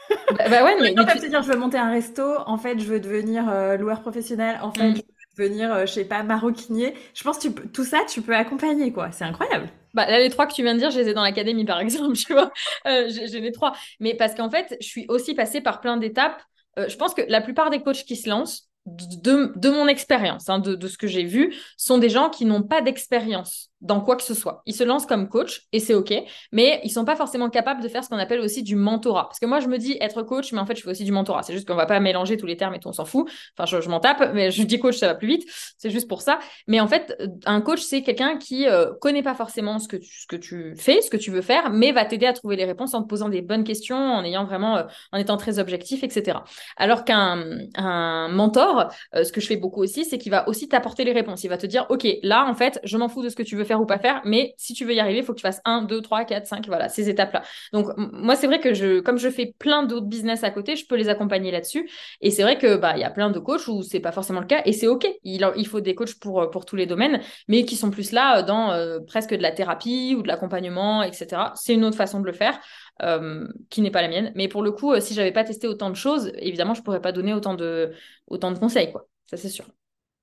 bah, bah, ouais, mais, mais tu... dire je veux monter un resto, en fait je veux devenir euh, loueur professionnel, en fait hmm. je devenir, euh, je sais pas, maroquinier. Je pense que tout ça tu peux accompagner quoi, c'est incroyable. Bah, là, les trois que tu viens de dire, je les ai dans l'académie, par exemple, tu vois. Euh, j'ai les trois. Mais parce qu'en fait, je suis aussi passée par plein d'étapes. Euh, je pense que la plupart des coachs qui se lancent, de, mon expérience, hein, de, ce que j'ai vu, sont des gens qui n'ont pas d'expérience dans quoi que ce soit. Ils se lancent comme coach et c'est OK, mais ils sont pas forcément capables de faire ce qu'on appelle aussi du mentorat. Parce que moi, je me dis être coach, mais en fait, je fais aussi du mentorat. C'est juste qu'on va pas mélanger tous les termes et on s'en fout. Enfin, je, m'en tape, mais je dis coach, ça va plus vite. C'est juste pour ça. Mais en fait, un coach, c'est quelqu'un qui euh, connaît pas forcément ce que, tu, ce que tu fais, ce que tu veux faire, mais va t'aider à trouver les réponses en te posant des bonnes questions, en ayant vraiment, euh, en étant très objectif, etc. Alors qu'un un mentor, euh, ce que je fais beaucoup aussi, c'est qu'il va aussi t'apporter les réponses. Il va te dire, OK, là, en fait, je m'en fous de ce que tu veux faire ou pas faire, mais si tu veux y arriver, il faut que tu fasses 1, 2, 3, 4, 5, voilà, ces étapes-là. Donc, moi, c'est vrai que je, comme je fais plein d'autres business à côté, je peux les accompagner là-dessus. Et c'est vrai que, bah, y a plein de coachs où c'est pas forcément le cas et c'est OK. Il, faut des coachs pour, tous les domaines, mais qui sont plus là dans euh, presque de la thérapie ou de l'accompagnement, etc. C'est une autre façon de le faire. Euh, qui n'est pas la mienne. Mais pour le coup, euh, si j'avais pas testé autant de choses, évidemment, je pourrais pas donner autant de, autant de conseils, quoi. Ça, c'est sûr.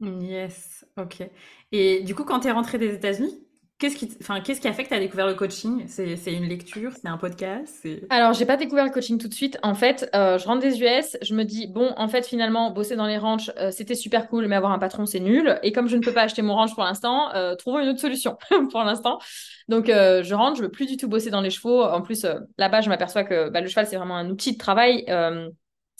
Yes, ok. Et du coup, quand tu es rentrée des États-Unis, Qu'est-ce qui, enfin, qu'est-ce qui a fait que tu as découvert le coaching? C'est, une lecture, c'est un podcast? Alors, j'ai pas découvert le coaching tout de suite. En fait, euh, je rentre des US, je me dis, bon, en fait, finalement, bosser dans les ranchs, euh, c'était super cool, mais avoir un patron, c'est nul. Et comme je ne peux pas acheter mon ranch pour l'instant, euh, trouvons une autre solution pour l'instant. Donc, je rentre, je veux plus du tout bosser dans les chevaux. En plus, là-bas, je m'aperçois que bah, le cheval, c'est vraiment un outil de travail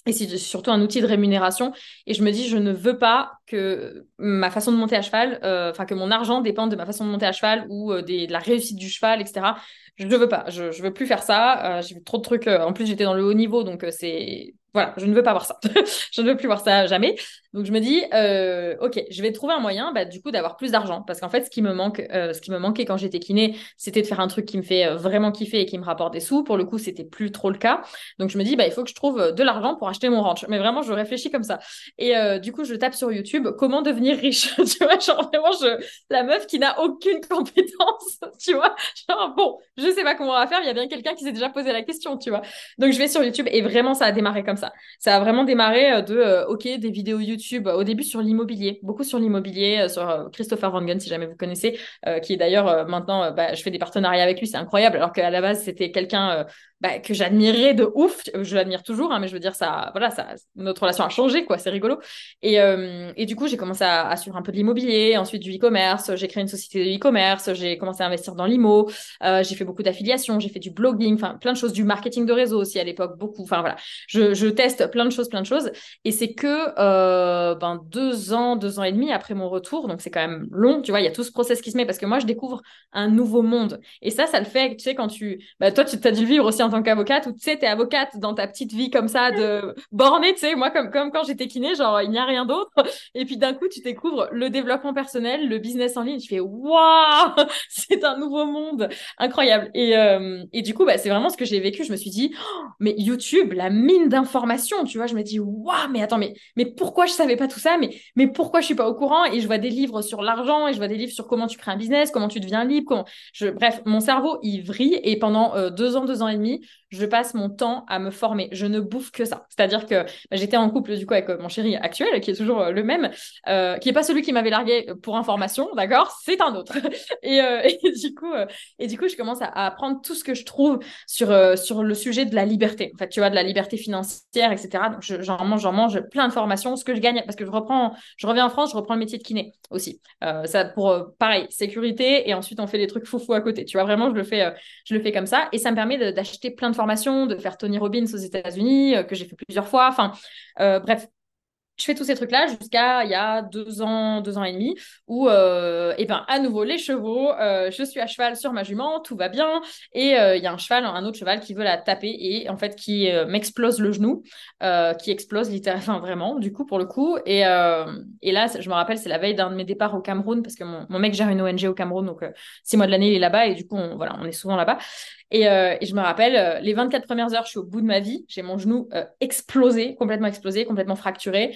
et c'est surtout un outil de rémunération. Et je me dis, je ne veux pas que ma façon de monter à cheval, euh, enfin que mon argent dépende de ma façon de monter à cheval ou euh, de la réussite du cheval, etc. Je ne veux pas. Je ne veux plus faire ça. Euh, j'ai vu trop de trucs. en plus, j'étais dans le haut niveau, donc c'est voilà, je ne veux pas voir ça. je ne veux plus voir ça jamais. Donc je me dis, euh, ok, je vais trouver un moyen, bah, du coup, d'avoir plus d'argent, parce qu'en fait, ce qui me manque, euh, ce qui me manquait quand j'étais kiné, c'était de faire un truc qui me fait euh, vraiment kiffer et qui me rapporte des sous. Pour le coup, c'était plus trop le cas. Donc je me dis, bah, il faut que je trouve de l'argent pour acheter mon ranch. Mais vraiment, je réfléchis comme ça. Et du coup, je tape sur YouTube comment devenir riche. tu vois, genre vraiment, je... la meuf qui n'a aucune compétence. tu vois, genre bon, je sais pas comment on va faire. Il y a bien quelqu'un qui s'est déjà posé la question. Tu vois. Donc je vais sur YouTube et vraiment, ça a démarré comme ça. Ça a vraiment démarré de, ok, des vidéos YouTube Au début sur l'immobilier, beaucoup sur l'immobilier, sur Christopher Van si jamais vous connaissez, qui est d'ailleurs maintenant, bah, je fais des partenariats avec lui, c'est incroyable, alors qu'à la base, c'était quelqu'un bah, que j'admirais de ouf. Je l'admire toujours, hein, mais je veux dire, ça, voilà, ça, notre relation a changé, quoi. C'est rigolo. Et, euh, et, du coup, j'ai commencé à, suivre un peu de l'immobilier, ensuite du e-commerce. J'ai créé une société de e-commerce. J'ai commencé à investir dans l'IMO. Euh, j'ai fait beaucoup d'affiliations. J'ai fait du blogging, enfin, plein de choses, du marketing de réseau aussi à l'époque, beaucoup. Enfin, voilà. Je, teste plein de choses, plein de choses. Et c'est que, euh, ben, deux ans, deux ans et demi après mon retour, donc c'est quand même long, tu vois, il y a tout ce process qui se met parce que moi, je découvre un nouveau monde. Et ça, ça le fait, tu sais, quand tu, bah, toi, tu as dû le vivre aussi en tant qu'avocate, ou tu sais, t'es avocate dans ta petite vie comme ça, de bornée, tu sais, moi, comme, comme quand j'étais kiné, genre, il n'y a rien d'autre. Et puis d'un coup, tu découvres le développement personnel, le business en ligne, tu fais, waouh, c'est un nouveau monde, incroyable. Et, euh, et du coup, bah, c'est vraiment ce que j'ai vécu. Je me suis dit, oh, mais YouTube, la mine d'informations, tu vois, je me dis, waouh, mais attends, mais, mais pourquoi je savais pas tout ça? Mais, pourquoi je suis pas au courant? Et je vois des livres sur l'argent, et je vois des livres sur comment tu crées un business, comment tu deviens libre, je, bref, mon cerveau, il vrille. Et pendant euh, deux ans, deux ans et demi, je passe mon temps à me former. Je ne bouffe que ça. C'est-à-dire que bah, j'étais en couple du coup avec euh, mon chéri actuel, qui est toujours euh, le même, euh, qui est pas celui qui m'avait largué pour information, d'accord? C'est un autre. et, du coup, et du coup, je commence à, apprendre tout ce que je trouve sur sur le sujet de la liberté. En fait, tu vois, de la liberté financière, etc. Donc j'en mange, j'en mange plein de formations. Ce que je gagne, parce que je reprends, je reviens en France, je reprends le métier de kiné aussi. ça pour pareil, sécurité et ensuite on fait des trucs foufou à côté. Tu vois, vraiment, je le fais, je le fais comme ça et ça me permet d'acheter plein de formations, de faire Tony Robbins aux États-Unis, euh, que j'ai fait plusieurs fois. Enfin, euh, bref, je fais tous ces trucs-là jusqu'à il y a deux ans, deux ans et demi, où, euh, et ben, à nouveau, les chevaux, euh, je suis à cheval sur ma jument, tout va bien, et euh, il y a un cheval, un autre cheval qui veut la taper et en fait qui m'explose le genou, qui explose littéralement, vraiment, du coup, pour le coup. Et, et là, je me rappelle, c'est la veille d'un de mes départs au Cameroun, parce que mon, mec gère une ONG au Cameroun, donc six mois de l'année, il est là-bas, et du coup, on, voilà, on est souvent là-bas. Et, et, je me rappelle, les 24 premières heures, je suis au bout de ma vie, j'ai mon genou explosé, complètement explosé, complètement fracturé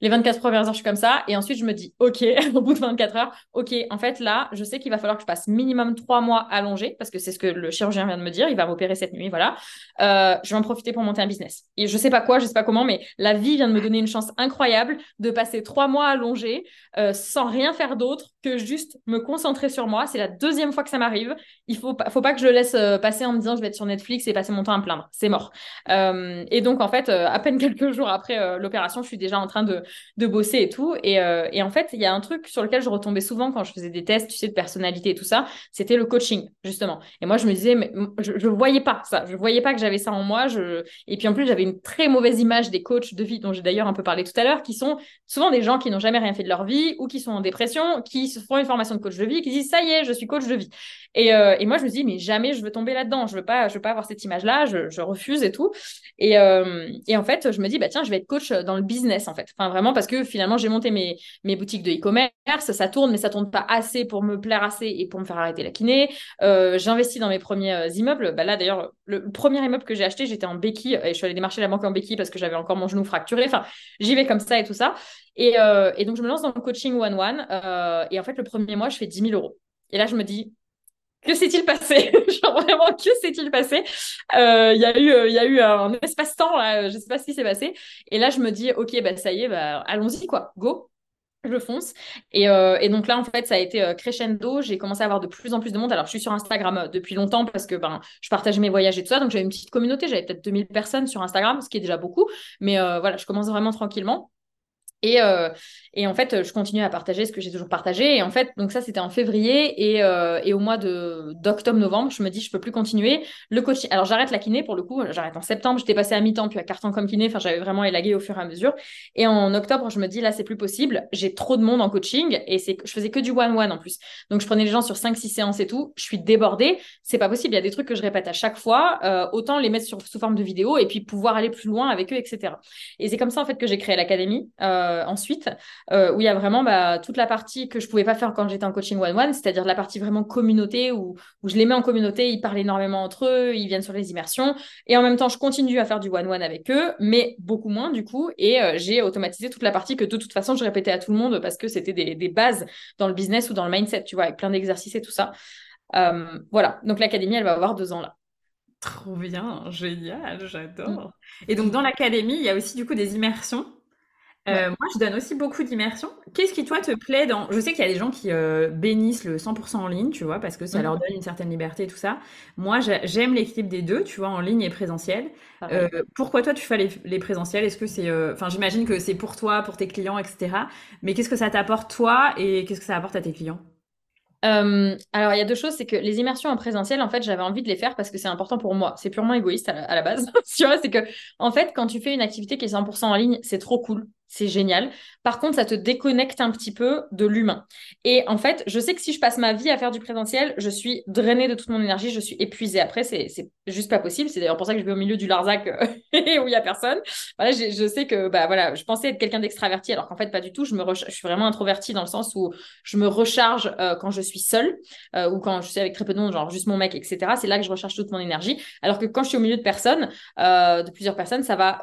les 24 premières heures, je suis comme ça. Et ensuite, je me dis, OK, au bout de 24 heures, OK, en fait, là, je sais qu'il va falloir que je passe minimum trois mois allongé, parce que c'est ce que le chirurgien vient de me dire. Il va m'opérer cette nuit, voilà. Euh, je vais en profiter pour monter un business. Et je sais pas quoi, je sais pas comment, mais la vie vient de me donner une chance incroyable de passer trois mois allongé, euh, sans rien faire d'autre que juste me concentrer sur moi. C'est la deuxième fois que ça m'arrive. Il faut pas, faut pas que je le laisse euh, passer en me disant, je vais être sur Netflix et passer mon temps à me plaindre. C'est mort. et donc, en fait, à peine quelques jours après l'opération, je suis déjà en train de de bosser et tout. Euh, et, en fait, il y a un truc sur lequel je retombais souvent quand je faisais des tests, tu sais, de personnalité et tout ça, c'était le coaching, justement. Et moi, je me disais, mais je, ne voyais pas ça. Je voyais pas que j'avais ça en moi. Je... Et puis en plus, j'avais une très mauvaise image des coachs de vie, dont j'ai d'ailleurs un peu parlé tout à l'heure, qui sont souvent des gens qui n'ont jamais rien fait de leur vie ou qui sont en dépression, qui se font une formation de coach de vie, qui disent, ça y est, je suis coach de vie. Et, euh, et moi, je me dis, mais jamais je veux tomber là-dedans. Je veux pas, veux pas avoir cette image-là. Je, refuse et tout. Et, euh, et en fait, je me dis, bah tiens, je vais être coach dans le business, en fait. Enfin, vraiment, parce que finalement, j'ai monté mes, mes boutiques de e-commerce, ça tourne, mais ça tourne pas assez pour me plaire assez et pour me faire arrêter la kiné. Euh, j'investis dans mes premiers euh, immeubles. Bah là, d'ailleurs, le premier immeuble que j'ai acheté, j'étais en béquille et je suis allée démarcher la banque en béquille parce que j'avais encore mon genou fracturé. Enfin, j'y vais comme ça et tout ça. Et, euh, et donc, je me lance dans le coaching one-one. et en fait, le premier mois, je fais 10 000 euros. Et là, je me dis, que s'est-il passé? Genre vraiment, que s'est-il passé? Il y a eu, il y a eu un espace-temps, là, je sais pas ce qui s'est passé. Et là, je me dis, ok, bah ça y est, bah allons-y quoi, go je fonce. Et, euh, et, donc là, en fait, ça a été euh, crescendo. J'ai commencé à avoir de plus en plus de monde. Alors, je suis sur Instagram euh, depuis longtemps parce que ben, je partageais mes voyages et tout ça. Donc, j'avais une petite communauté. J'avais peut-être 2000 personnes sur Instagram, ce qui est déjà beaucoup. Mais voilà, je commence vraiment tranquillement. Et, euh, et, en fait, je continue à partager ce que j'ai toujours partagé. Et en fait, donc ça, c'était en février. Et, euh, et au mois d'octobre-novembre, je me dis, je peux plus continuer. Le coaching. Alors, j'arrête la kiné pour le coup. J'arrête en septembre. J'étais passée à mi-temps, puis à carton comme kiné. Enfin, j'avais vraiment élagué au fur et à mesure. Et en octobre, je me dis, là, c'est plus possible. J'ai trop de monde en coaching. Et c'est, je faisais que du one-one en plus. Donc, je prenais les gens sur 5-6 séances et tout. Je suis débordée. C'est pas possible. Il y a des trucs que je répète à chaque fois. Euh, autant les mettre sur, sous forme de vidéo et puis pouvoir aller plus loin avec eux, etc. Et c'est comme ça, en fait, que j'ai créé l'académie. Euh, ensuite, euh, où il y a vraiment bah, toute la partie que je pouvais pas faire quand j'étais en coaching one-one, c'est-à-dire la partie vraiment communauté où, où, je les mets en communauté, ils parlent énormément entre eux, ils viennent sur les immersions. Et en même temps, je continue à faire du one-one avec eux, mais beaucoup moins du coup. Et euh, j'ai automatisé toute la partie que de toute façon, je répétais à tout le monde parce que c'était des, des, bases dans le business ou dans le mindset, tu vois, avec plein d'exercices et tout ça. Euh, voilà, donc l'académie, elle va avoir deux ans là. Trop bien, génial, j'adore. Mm. Et donc dans l'académie, il y a aussi du coup des immersions? Euh, moi, je donne aussi beaucoup d'immersion. Qu'est-ce qui, toi, te plaît dans... Je sais qu'il y a des gens qui euh, bénissent le 100% en ligne, tu vois, parce que ça Mhm. leur donne une certaine liberté et tout ça. Moi, j'ai- j'aime l'équilibre des deux, tu vois, en ligne et présentiel. Euh, pourquoi toi, tu fais les, les présentiels? Est-ce que c'est... Enfin, j'imagine que c'est pour toi, pour tes clients, etc. Mais qu'est-ce que ça t'apporte, toi, et qu'est-ce que ça apporte à tes clients? Euh, alors, il y a deux choses, c'est que les immersions en présentiel, en fait, j'avais envie de les faire parce que c'est important pour moi. C'est purement égoïste à la, à la base. Tu vois, c'est que, en fait, quand tu fais une activité qui est 100% en ligne, c'est trop cool. C'est génial. Par contre, ça te déconnecte un petit peu de l'humain. Et en fait, je sais que si je passe ma vie à faire du présentiel, je suis drainée de toute mon énergie, je suis épuisée. Après, c'est, juste pas possible. C'est d'ailleurs pour ça que je vais au milieu du Larzac euh, où il y a personne. Voilà, je, sais que, bah voilà, je pensais être quelqu'un d'extraverti, alors qu'en fait, pas du tout. Je me je suis vraiment introvertie dans le sens où je me recharge euh, quand je suis seule euh, ou quand je suis avec très peu de monde, genre juste mon mec, etc. C'est là que je recharge toute mon énergie. Alors que quand je suis au milieu de personnes, de plusieurs personnes, ça va.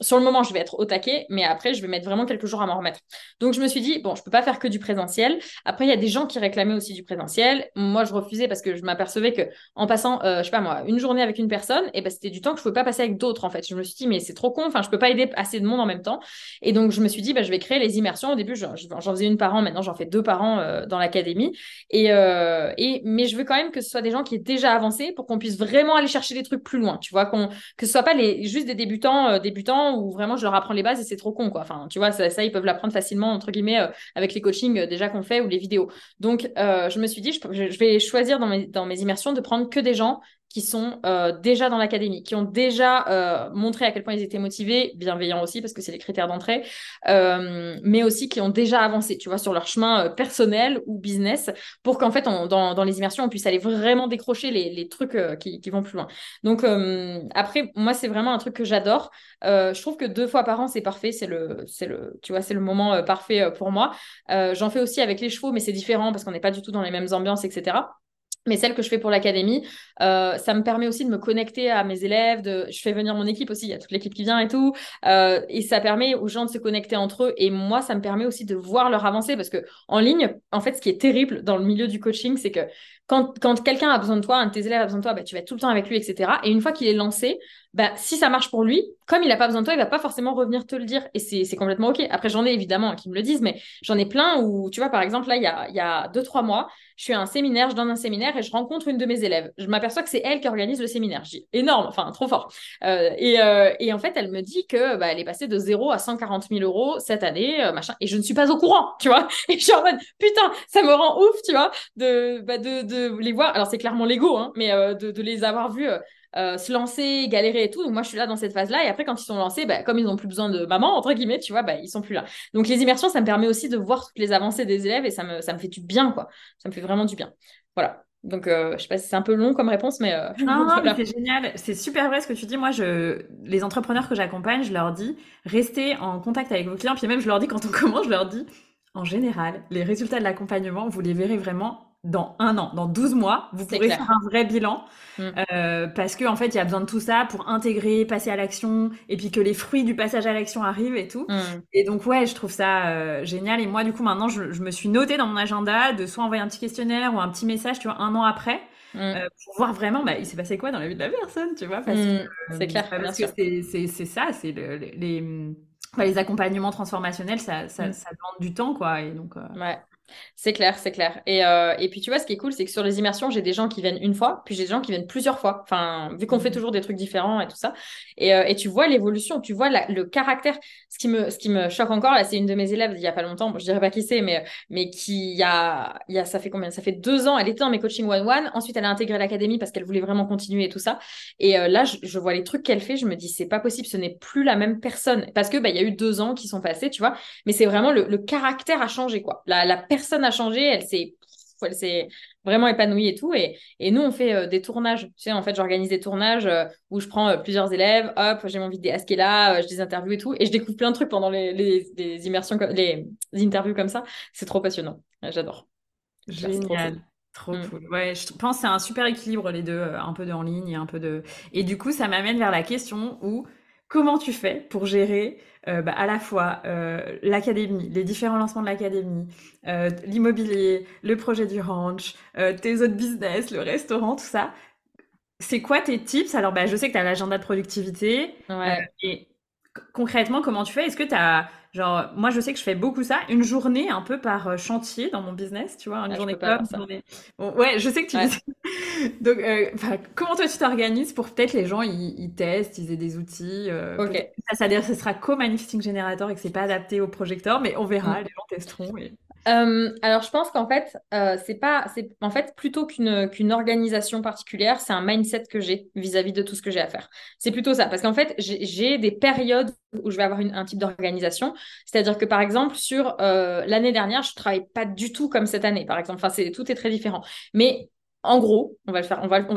sur le moment, je vais être au taquet, mais après, je vais mettre vraiment quelques jours à m'en remettre. Donc, je me suis dit, bon, je peux pas faire que du présentiel. Après, il y a des gens qui réclamaient aussi du présentiel. Moi, je refusais parce que je m'apercevais que en passant, euh, je sais pas moi, une journée avec une personne, et ben c'était du temps que je pouvais pas passer avec d'autres en fait. Je me suis dit, mais c'est trop con. Enfin, je peux pas aider assez de monde en même temps. Et donc, je me suis dit, bah, je vais créer les immersions. Au début, j'en faisais une par an. Maintenant, j'en fais deux par an euh, dans l'académie. Euh, et, mais je veux quand même que ce soit des gens qui aient déjà avancé pour qu'on puisse vraiment aller chercher des trucs plus loin. Tu vois, qu'on, que ce soit pas les, juste des débutants, euh, débutants où vraiment je leur apprends les bases et c'est trop con, quoi. Enfin, tu vois, ça, ils peuvent l'apprendre facilement, entre guillemets, euh, avec les coachings euh, déjà qu'on fait ou les vidéos. Donc, euh, je me suis dit, je, vais choisir dans mes immersions de prendre que des gens qui sont euh, déjà dans l'académie, qui ont déjà euh, montré à quel point ils étaient motivés, bienveillants aussi, parce que c'est les critères d'entrée, euh, mais aussi qui ont déjà avancé, tu vois, sur leur chemin personnel ou business, pour qu'en fait, dans, les immersions, on puisse aller vraiment décrocher les, trucs qui, qui vont plus loin. Donc, après, moi, c'est vraiment un truc que j'adore. Je trouve que deux fois par an, c'est parfait, c'est le, c'est le, tu vois, c'est le moment parfait pour moi. J'en fais aussi avec les chevaux, mais c'est différent parce qu'on n'est pas du tout dans les mêmes ambiances, etc. Mais celle que je fais pour l'académie, euh, ça me permet aussi de me connecter à mes élèves. De... Je fais venir mon équipe aussi, il y a toute l'équipe qui vient et tout. Euh, et ça permet aux gens de se connecter entre eux. Et moi, ça me permet aussi de voir leur avancée. Parce que en ligne, en fait, ce qui est terrible dans le milieu du coaching, c'est que quand, quand quelqu'un a besoin de toi, un de tes élèves a besoin de toi, bah, tu vas être tout le temps avec lui, etc. Et une fois qu'il est lancé, bah, si ça marche pour lui, comme il n'a pas besoin de toi, il va pas forcément revenir te le dire. Et c'est complètement OK. Après, j'en ai évidemment qui me le disent, mais j'en ai plein où, tu vois, par exemple, là, il y a, il y a deux, trois mois, je suis à un séminaire, je donne un séminaire et je rencontre une de mes élèves. Je m'aperçois que c'est elle qui organise le séminaire. Dis énorme, enfin trop fort. Euh, et, euh, et, en fait, elle me dit que bah, elle est passée de 0 à 140 000 euros cette année, euh, machin. Et je ne suis pas au courant, tu vois. Et je suis en mode putain, ça me rend ouf, tu vois, de, bah, de, de les voir. Alors c'est clairement l'ego, hein, mais euh, de, de, les avoir vus. Euh, se lancer, galérer et tout. Donc moi, je suis là dans cette phase-là. Et après, quand ils sont lancés, bah, comme ils n'ont plus besoin de maman, entre guillemets, tu vois, bah, ils sont plus là. Donc les immersions, ça me permet aussi de voir toutes les avancées des élèves et ça me, ça me fait du bien, quoi. Ça me fait vraiment du bien. Voilà. Donc, euh, je sais pas si c'est un peu long comme réponse, mais. Euh, non, mais c'est génial. C'est super vrai ce que tu dis. Moi, je, les entrepreneurs que j'accompagne, je leur dis, restez en contact avec vos clients. Puis même, je leur dis, quand on commence, je leur dis, en général, les résultats de l'accompagnement, vous les verrez vraiment dans un an, dans 12 mois, vous pourrez clair. faire un vrai bilan Mm. euh, parce qu'en en fait, il y a besoin de tout ça pour intégrer, passer à l'action et puis que les fruits du passage à l'action arrivent et tout. Mm. Et donc, ouais, je trouve ça euh, génial. Et moi, du coup, maintenant, je, je, me suis notée dans mon agenda de soit envoyer un petit questionnaire ou un petit message, tu vois, un an après. Mm. Euh, pour voir vraiment, bah, il s'est passé quoi dans la vie de la personne, tu vois. Parce que, c'est clair, parce bien que c'est ça, c'est le, les, les, bah, les, accompagnements transformationnels, ça, ça, ça demande du temps, quoi. Et donc, ouais. C'est clair, c'est clair. Et, euh, et puis tu vois, ce qui est cool, c'est que sur les immersions, j'ai des gens qui viennent une fois, puis j'ai des gens qui viennent plusieurs fois. Enfin, vu qu'on fait toujours des trucs différents et tout ça. Et, euh, et tu vois l'évolution, tu vois la, le caractère. Ce qui me, ce qui me choque encore, là, c'est une de mes élèves il y a pas longtemps. Bon, je dirais pas qui c'est, mais, mais qui il y a, il y a, ça fait combien? Ça fait deux ans. Elle était dans mes coachings one-one. Ensuite, elle a intégré l'académie parce qu'elle voulait vraiment continuer et tout ça. Et euh, là, je, je, vois les trucs qu'elle fait. Je me dis, c'est pas possible, ce n'est plus la même personne. Parce que, bah, il y a eu deux ans qui sont passés, tu vois. Mais c'est vraiment le, le caractère a changé, quoi. La, la personne a changé, elle s'est elle s'est vraiment épanouie et tout. Et, et nous, on fait euh, des tournages. Tu sais, en fait, j'organise des tournages euh, où je prends euh, plusieurs élèves, hop, j'ai mon vidéaste qui est là, je les interviewe et tout. Et je découvre plein de trucs pendant les, les, les immersions, les, interviews comme ça. C'est trop passionnant. J'adore. Génial. Trop cool. Trop cool. Ouais, je pense que c'est un super équilibre les deux, un peu de en ligne et un peu de. Et du coup, ça m'amène vers la question où comment tu fais pour gérer euh, bah, à la fois euh, l'académie, les différents lancements de l'académie, euh, l'immobilier, le projet du ranch, tes autres business, le restaurant, tout ça. C'est quoi tes tips? Alors, bah, je sais que tu as l'agenda de productivité. Ouais. et concrètement, comment tu fais? Est-ce que tu as Genre, moi, je sais que je fais beaucoup ça, une journée un peu par chantier dans mon business, tu vois, une Ah, journée comme, une ça. journée. Bon, ouais, je sais que tu Ouais. dis ça. Donc, euh, comment toi tu t'organises pour peut-être les gens ils, ils testent, ils aient des outils, euh, Ok. ça, ça, ce sera co-manifesting generator et que c'est pas adapté au projecteur, mais on verra, les gens testeront. Et... Euh, alors, je pense qu'en fait, euh, c'est pas, c'est en fait plutôt qu'une qu'une organisation particulière, c'est un mindset que j'ai vis-à-vis de tout ce que j'ai à faire. C'est plutôt ça, parce qu'en fait, j'ai des périodes où je vais avoir un type d'organisation. C'est-à-dire que par exemple, sur euh, l'année dernière, je travaille pas du tout comme cette année, par exemple. Enfin, c'est tout est très différent. Mais en gros, on va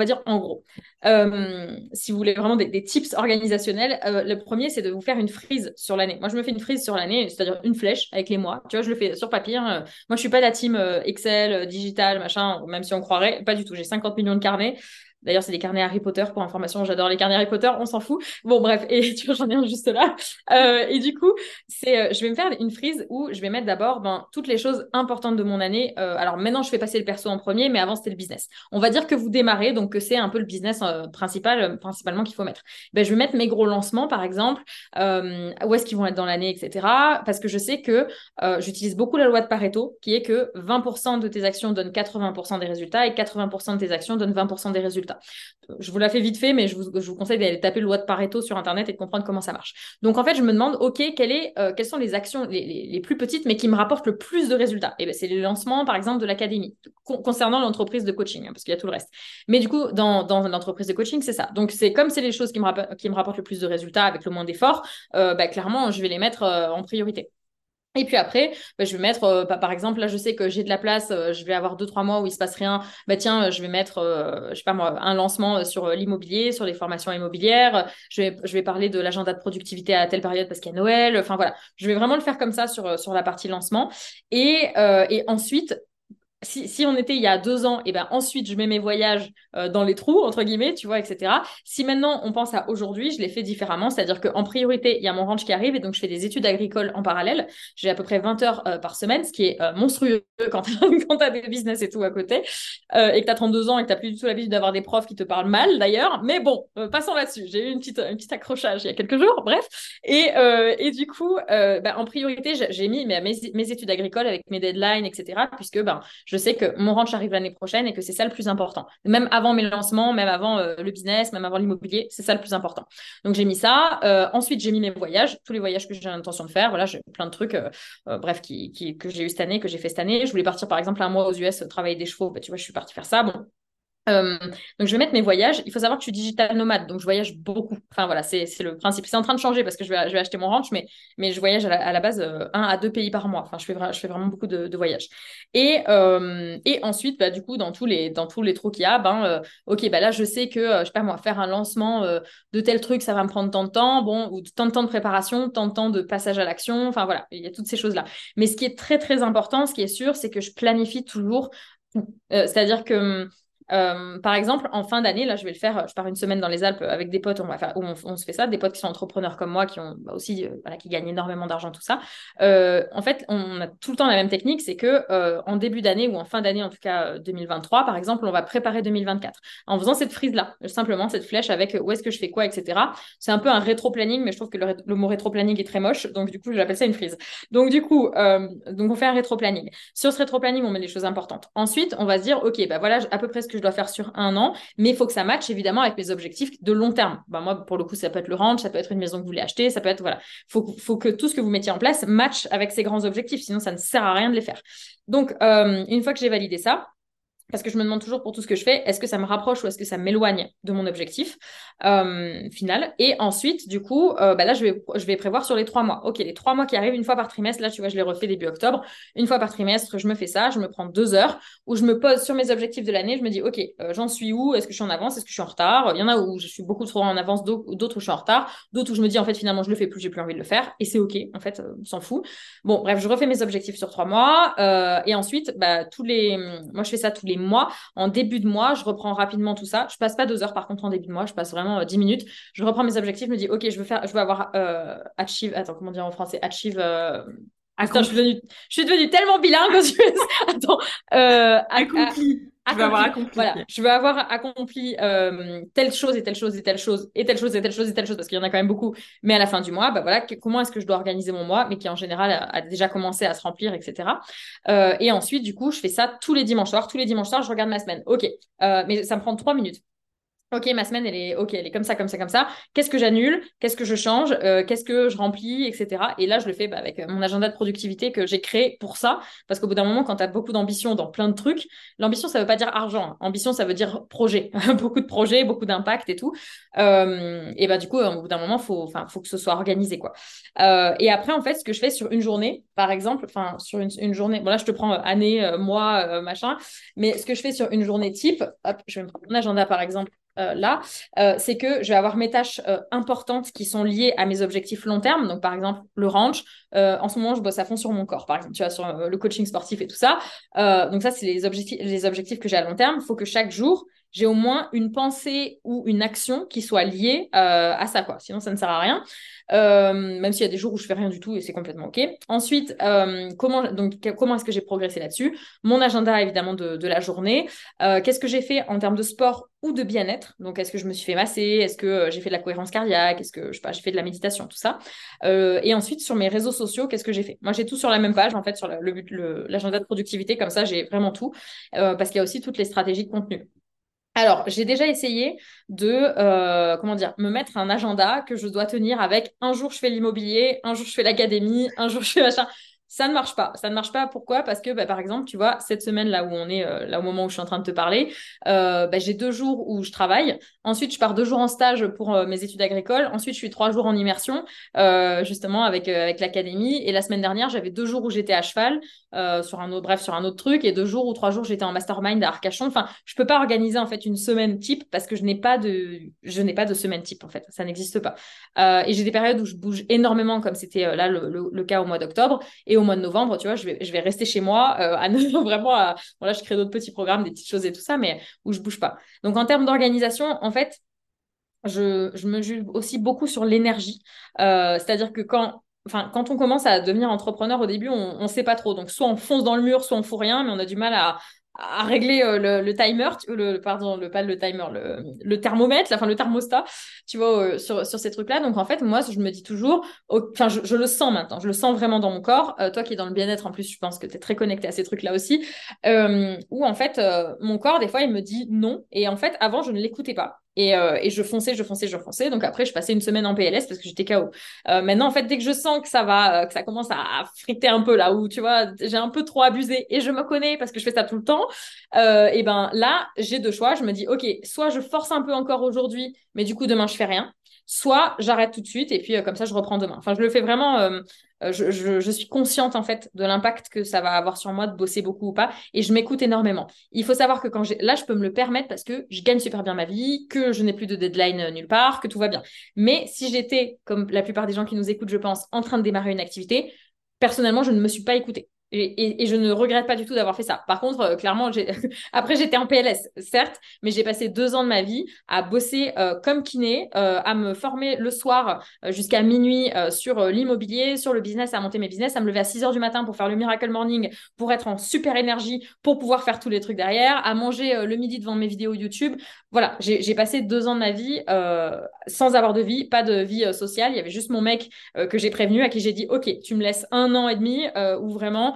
dire en gros. Euh, si vous voulez vraiment des, tips organisationnels, euh, le premier, c'est de vous faire une frise sur l'année. Moi, je me fais une frise sur l'année, c'est-à-dire une flèche avec les mois. Tu vois, je le fais sur papier. hein. Moi, je suis pas la team euh, Excel, digital, machin, même si on croirait. Pas du tout. J'ai 50 millions de carnets. D'ailleurs, c'est des carnets Harry Potter pour information. J'adore les carnets Harry Potter, on s'en fout. Bon, bref, et tu vois, j'en ai un juste là. Euh, et du coup, c'est, euh, je vais me faire une frise où je vais mettre d'abord ben, toutes les choses importantes de mon année. Euh, alors maintenant, je fais passer le perso en premier, mais avant, c'était le business. On va dire que vous démarrez, donc que c'est un peu le business principal, principalement qu'il faut mettre. Ben, je vais mettre mes gros lancements, par exemple, où est-ce qu'ils vont être dans l'année, etc. Parce que je sais que j'utilise beaucoup la loi de Pareto, qui est que 20% de tes actions donnent 80% des résultats et 80% de tes actions donnent 20% des résultats. Je vous la fais vite fait, mais je vous, conseille d'aller taper loi de Pareto sur Internet et de comprendre comment ça marche. Donc, en fait, je me demande, OK, euh, quelles sont les actions les, plus petites, mais qui me rapportent le plus de résultats? Et ben, c'est les lancements, par exemple, de l'académie, con concernant l'entreprise de coaching, hein, parce qu'il y a tout le reste. Mais du coup, dans, l'entreprise de coaching, c'est ça. Donc, c'est comme c'est les choses qui me, qui me rapportent le plus de résultats avec le moins d'efforts, euh, bah, clairement, je vais les mettre euh, en priorité. Et puis après, bah, je vais mettre, euh, bah, par exemple, là, je sais que j'ai de la place, euh, je vais avoir deux, trois mois où il se passe rien. Bah, tiens, je vais mettre, euh, je sais pas moi, un lancement sur l'immobilier, sur les formations immobilières. Je vais, je vais parler de l'agenda de productivité à telle période parce qu'il y a Noël. Enfin, voilà. Je vais vraiment le faire comme ça sur, sur la partie lancement. Et, euh, et ensuite, si, si, on était il y a deux ans, et ben ensuite je mets mes voyages euh, dans les trous, entre guillemets, tu vois, etc. Si maintenant on pense à aujourd'hui, je l'ai fait différemment, c'est-à-dire qu'en priorité, il y a mon ranch qui arrive et donc je fais des études agricoles en parallèle. J'ai à peu près 20 heures euh, par semaine, ce qui est euh, monstrueux quand tu as des business et tout à côté, et que tu as 32 ans et que tu plus du tout l'habitude d'avoir des profs qui te parlent mal d'ailleurs. Mais bon, passons là-dessus. J'ai eu une petite, un petit accrochage il y a quelques jours, bref. Et, et du coup, bah, en priorité, j'ai mis mes, mes, études agricoles avec mes deadlines, etc. Puisque ben, je sais que mon ranch arrive l'année prochaine et que c'est ça le plus important. Même avant mes lancements, même avant euh, le business, même avant l'immobilier, c'est ça le plus important. Donc j'ai mis ça. Euh, ensuite, j'ai mis mes voyages, tous les voyages que j'ai l'intention de faire. Voilà, j'ai plein de trucs, euh, bref, que j'ai eu cette année, que j'ai fait cette année. Je voulais partir par exemple un mois aux US travailler des chevaux. Bah, tu vois, je suis partie faire ça. Euh, donc je vais mettre mes voyages. Il faut savoir que je suis digital nomade, donc je voyage beaucoup. Enfin voilà, c'est le principe. C'est en train de changer parce que je vais, acheter mon ranch, mais, mais je voyage à la, base euh, un à deux pays par mois. Enfin, je fais, je fais vraiment beaucoup de, voyages. Et, euh, et ensuite, bah, du coup, dans tous les, dans tous les trous qu'il y a, ben, ok, bah là, je sais que, je sais pas moi, faire un lancement de tel truc, ça va me prendre tant de temps, bon, ou tant de temps de préparation, tant de temps de passage à l'action. Enfin voilà, il y a toutes ces choses-là. Mais ce qui est très très important, ce qui est sûr, c'est que je planifie toujours. C'est-à-dire que euh, par exemple, en fin d'année, là, je vais le faire. Je pars une semaine dans les Alpes avec des potes. On va on, se fait ça. Des potes qui sont entrepreneurs comme moi, qui ont bah, aussi, euh, voilà, qui gagnent énormément d'argent, tout ça. Euh, en fait, on a tout le temps la même technique, c'est que en début d'année ou en fin d'année, en tout cas 2023, par exemple, on va préparer 2024 en faisant cette frise là, simplement cette flèche avec où est-ce que je fais quoi, etc. C'est un peu un rétro-planning, mais je trouve que le, mot rétro-planning est très moche, donc du coup, j'appelle ça une frise. Donc du coup, donc on fait un rétro-planning. Sur ce rétro-planning, on met des choses importantes. Ensuite, on va se dire, ok, bah voilà, à peu près ce que je dois faire sur un an, mais il faut que ça matche évidemment avec mes objectifs de long terme. Ben, moi, pour le coup, ça peut être le ranch, ça peut être une maison que vous voulez acheter, ça peut être, voilà, faut, faut que tout ce que vous mettiez en place matche avec ces grands objectifs, sinon ça ne sert à rien de les faire. Donc, euh, une fois que j'ai validé ça, parce que je me demande toujours pour tout ce que je fais, est-ce que ça me rapproche ou est-ce que ça m'éloigne de mon objectif euh, final Et ensuite, du coup, euh, bah là, je vais, prévoir sur les trois mois. Ok, les trois mois qui arrivent une fois par trimestre, là, tu vois, je les refais début octobre. Une fois par trimestre, je me fais ça, je me prends deux heures où je me pose sur mes objectifs de l'année. Je me dis, ok, euh, j'en suis où? Est-ce que je suis en avance? Est-ce que je suis en retard? Il y en a où je suis beaucoup trop en avance, d'autres où je suis en retard, d'autres où je me dis, en fait, finalement, je le fais plus, j'ai plus envie de le faire. Et c'est ok, en fait, on s'en fout. Bon, bref, je refais mes objectifs sur trois mois. et ensuite, bah, tous les... moi, je fais ça tous les mois. En début de mois, je reprends rapidement tout ça. Je passe pas deux heures par contre en début de mois, je passe vraiment euh, dix minutes. Je reprends mes objectifs, je me dis ok, je veux faire, je veux avoir euh, achieve. Attends, comment dire en français? Achieve. Euh... Putain, je, suis devenue, je suis devenue tellement bilingue aux US. Attends. Accompli. Je veux avoir accompli. Voilà, je veux avoir accompli euh, telle chose et telle chose et telle chose et telle chose et telle chose et telle chose parce qu'il y en a quand même beaucoup. Mais à la fin du mois, bah voilà, comment est-ce que je dois organiser mon mois, mais qui en général a, déjà commencé à se remplir, etc. Euh, et ensuite, du coup, je fais ça tous les dimanches soirs. Tous les dimanches soirs, je regarde ma semaine. Ok, euh, mais ça me prend trois minutes. Ok, ma semaine, elle est, ok, elle est comme ça, comme ça, comme ça. Qu'est-ce que j'annule? Qu'est-ce que je change? Euh, Qu'est-ce que je remplis, etc. Et là, je le fais bah, avec euh, mon agenda de productivité que j'ai créé pour ça. Parce qu'au bout d'un moment, quand tu as beaucoup d'ambition dans plein de trucs, l'ambition, ça veut pas dire argent. Ambition, ça veut dire projet. beaucoup de projets, beaucoup d'impact et tout. Euh, et bah, du coup, au bout d'un moment, faut, faut que ce soit organisé, quoi. et après, en fait, ce que je fais sur une journée, par exemple, enfin, sur une, journée, bon là, je te prends année, mois, machin. Mais ce que je fais sur une journée type, hop, je vais me prendre mon agenda, par exemple euh, là, euh, c'est que je vais avoir mes tâches euh, importantes qui sont liées à mes objectifs long terme. Donc, par exemple, le ranch. en ce moment, je bosse à fond sur mon corps, par exemple, tu vois, sur le coaching sportif et tout ça. donc, ça, c'est les objectifs, les objectifs que j'ai à long terme. Il faut que chaque jour, j'ai au moins une pensée ou une action qui soit liée à ça, quoi. Sinon, ça ne sert à rien. même s'il y a des jours où je fais rien du tout et c'est complètement ok. Ensuite, comment donc comment est-ce que j'ai progressé là-dessus? Mon agenda évidemment de, la journée. Qu'est-ce que j'ai fait en termes de sport ou de bien-être? Donc, est-ce que je me suis fait masser? Est-ce que euh, j'ai fait de la cohérence cardiaque? Est-ce que je pas, j'ai fait de la méditation, tout ça euh, Et ensuite, sur mes réseaux sociaux, qu'est-ce que j'ai fait? Moi, j'ai tout sur la même page, en fait, sur l'agenda de productivité. Comme ça, j'ai vraiment tout, euh, parce qu'il y a aussi toutes les stratégies de contenu. Alors, j'ai déjà essayé de, comment dire, me mettre un agenda que je dois tenir avec un jour je fais l'immobilier, un jour je fais l'académie, un jour je fais machin. Ça ne marche pas. Ça ne marche pas. Pourquoi? Parce que, bah, par exemple, tu vois, cette semaine là où on est, euh, là au moment où je suis en train de te parler, euh, bah, j'ai deux jours où je travaille. Ensuite, je pars deux jours en stage pour euh, mes études agricoles. Ensuite, je suis trois jours en immersion, justement avec avec l'académie. Et la semaine dernière, j'avais deux jours où j'étais à cheval sur un autre, bref, sur un autre truc, et deux jours ou trois jours j'étais en mastermind à Arcachon. Enfin, je peux pas organiser en fait une semaine type parce que je n'ai pas de, je n'ai pas de semaine type en fait. Ça n'existe pas. et j'ai des périodes où je bouge énormément, comme c'était là le, le cas au mois d'octobre. Et au mois de novembre, tu vois, je vais, je vais rester chez moi, euh, à vraiment, à, bon je crée d'autres petits programmes, des petites choses et tout ça, mais où je bouge pas. Donc, en termes d'organisation, en fait, je, je, me juge aussi beaucoup sur l'énergie. Euh, c'est-à-dire que quand, enfin, quand on commence à devenir entrepreneur, au début, on ne sait pas trop. Donc, soit on fonce dans le mur, soit on fout rien, mais on a du mal à, à régler euh, le, timer, le, pardon, le, pas le timer, le, le thermomètre, enfin le thermostat, tu vois, euh, sur, sur ces trucs-là. Donc en fait, moi, je me dis toujours, enfin, je, le sens maintenant, je le sens vraiment dans mon corps. Euh, toi qui es dans le bien-être, en plus, je pense que tu es très connecté à ces trucs-là aussi, où en fait, mon corps, des fois, il me dit non. Et en fait, avant, je ne l'écoutais pas. Euh, et, je fonçais, je fonçais, je fonçais. Donc après, je passais une semaine en PLS parce que j'étais KO. Euh, maintenant, en fait, dès que je sens que ça va, euh, que ça commence à, friter un peu là, où tu vois, j'ai un peu trop abusé et je me connais parce que je fais ça tout le temps, et ben là, j'ai deux choix. Je me dis, OK, soit je force un peu encore aujourd'hui, mais du coup, demain, je fais rien soit j'arrête tout de suite et puis comme ça je reprends demain. Enfin, je le fais vraiment euh, je, suis consciente en fait de l'impact que ça va avoir sur moi de bosser beaucoup ou pas et je m'écoute énormément. Il faut savoir que quand j'ai là je peux me le permettre parce que je gagne super bien ma vie, que je n'ai plus de deadline euh, nulle part, que tout va bien. Mais si j'étais comme la plupart des gens qui nous écoutent je pense en train de démarrer une activité, personnellement je ne me suis pas écoutée. Et, je ne regrette pas du tout d'avoir fait ça. Par contre, euh, clairement, après j'étais en PLS, certes, mais j'ai passé deux ans de ma vie à bosser euh, comme kiné, euh, à me former le soir jusqu'à minuit sur l'immobilier, sur le business, à monter mes business, à me lever à 6 heures du matin pour faire le Miracle Morning, pour être en super énergie, pour pouvoir faire tous les trucs derrière, à manger le midi devant mes vidéos YouTube. Voilà, j'ai passé deux ans de ma vie sans avoir de vie, pas de vie sociale. Il y avait juste mon mec que j'ai prévenu, à qui j'ai dit, OK, tu me laisses un an et demi où vraiment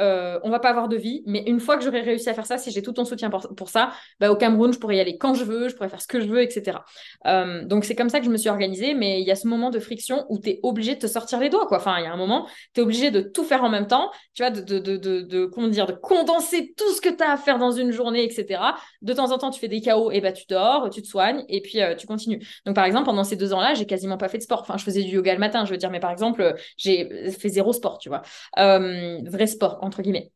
euh, on va pas avoir de vie. Mais une fois que j'aurai réussi à faire ça, si j'ai tout ton soutien pour, ça, bah, au Cameroun, je pourrais y aller quand je veux, je pourrais faire ce que je veux, etc. Euh, donc c'est comme ça que je me suis organisée. Mais il y a ce moment de friction où tu es obligé de te sortir les doigts. Quoi. Enfin, il y a un moment, tu es obligé de tout faire en même temps, tu vois, de, de, de, comment dire, de condenser tout ce que tu as à faire dans une journée, etc. De temps en temps, tu fais des chaos, et bah tu dors, tu te soignes, et puis euh, tu continues. Donc par exemple, pendant ces deux ans-là, j'ai quasiment pas fait de sport. Enfin, je faisais du yoga le matin, je veux dire, mais par exemple, j'ai fait zéro sport, tu vois. vrai sport, entre guillemets.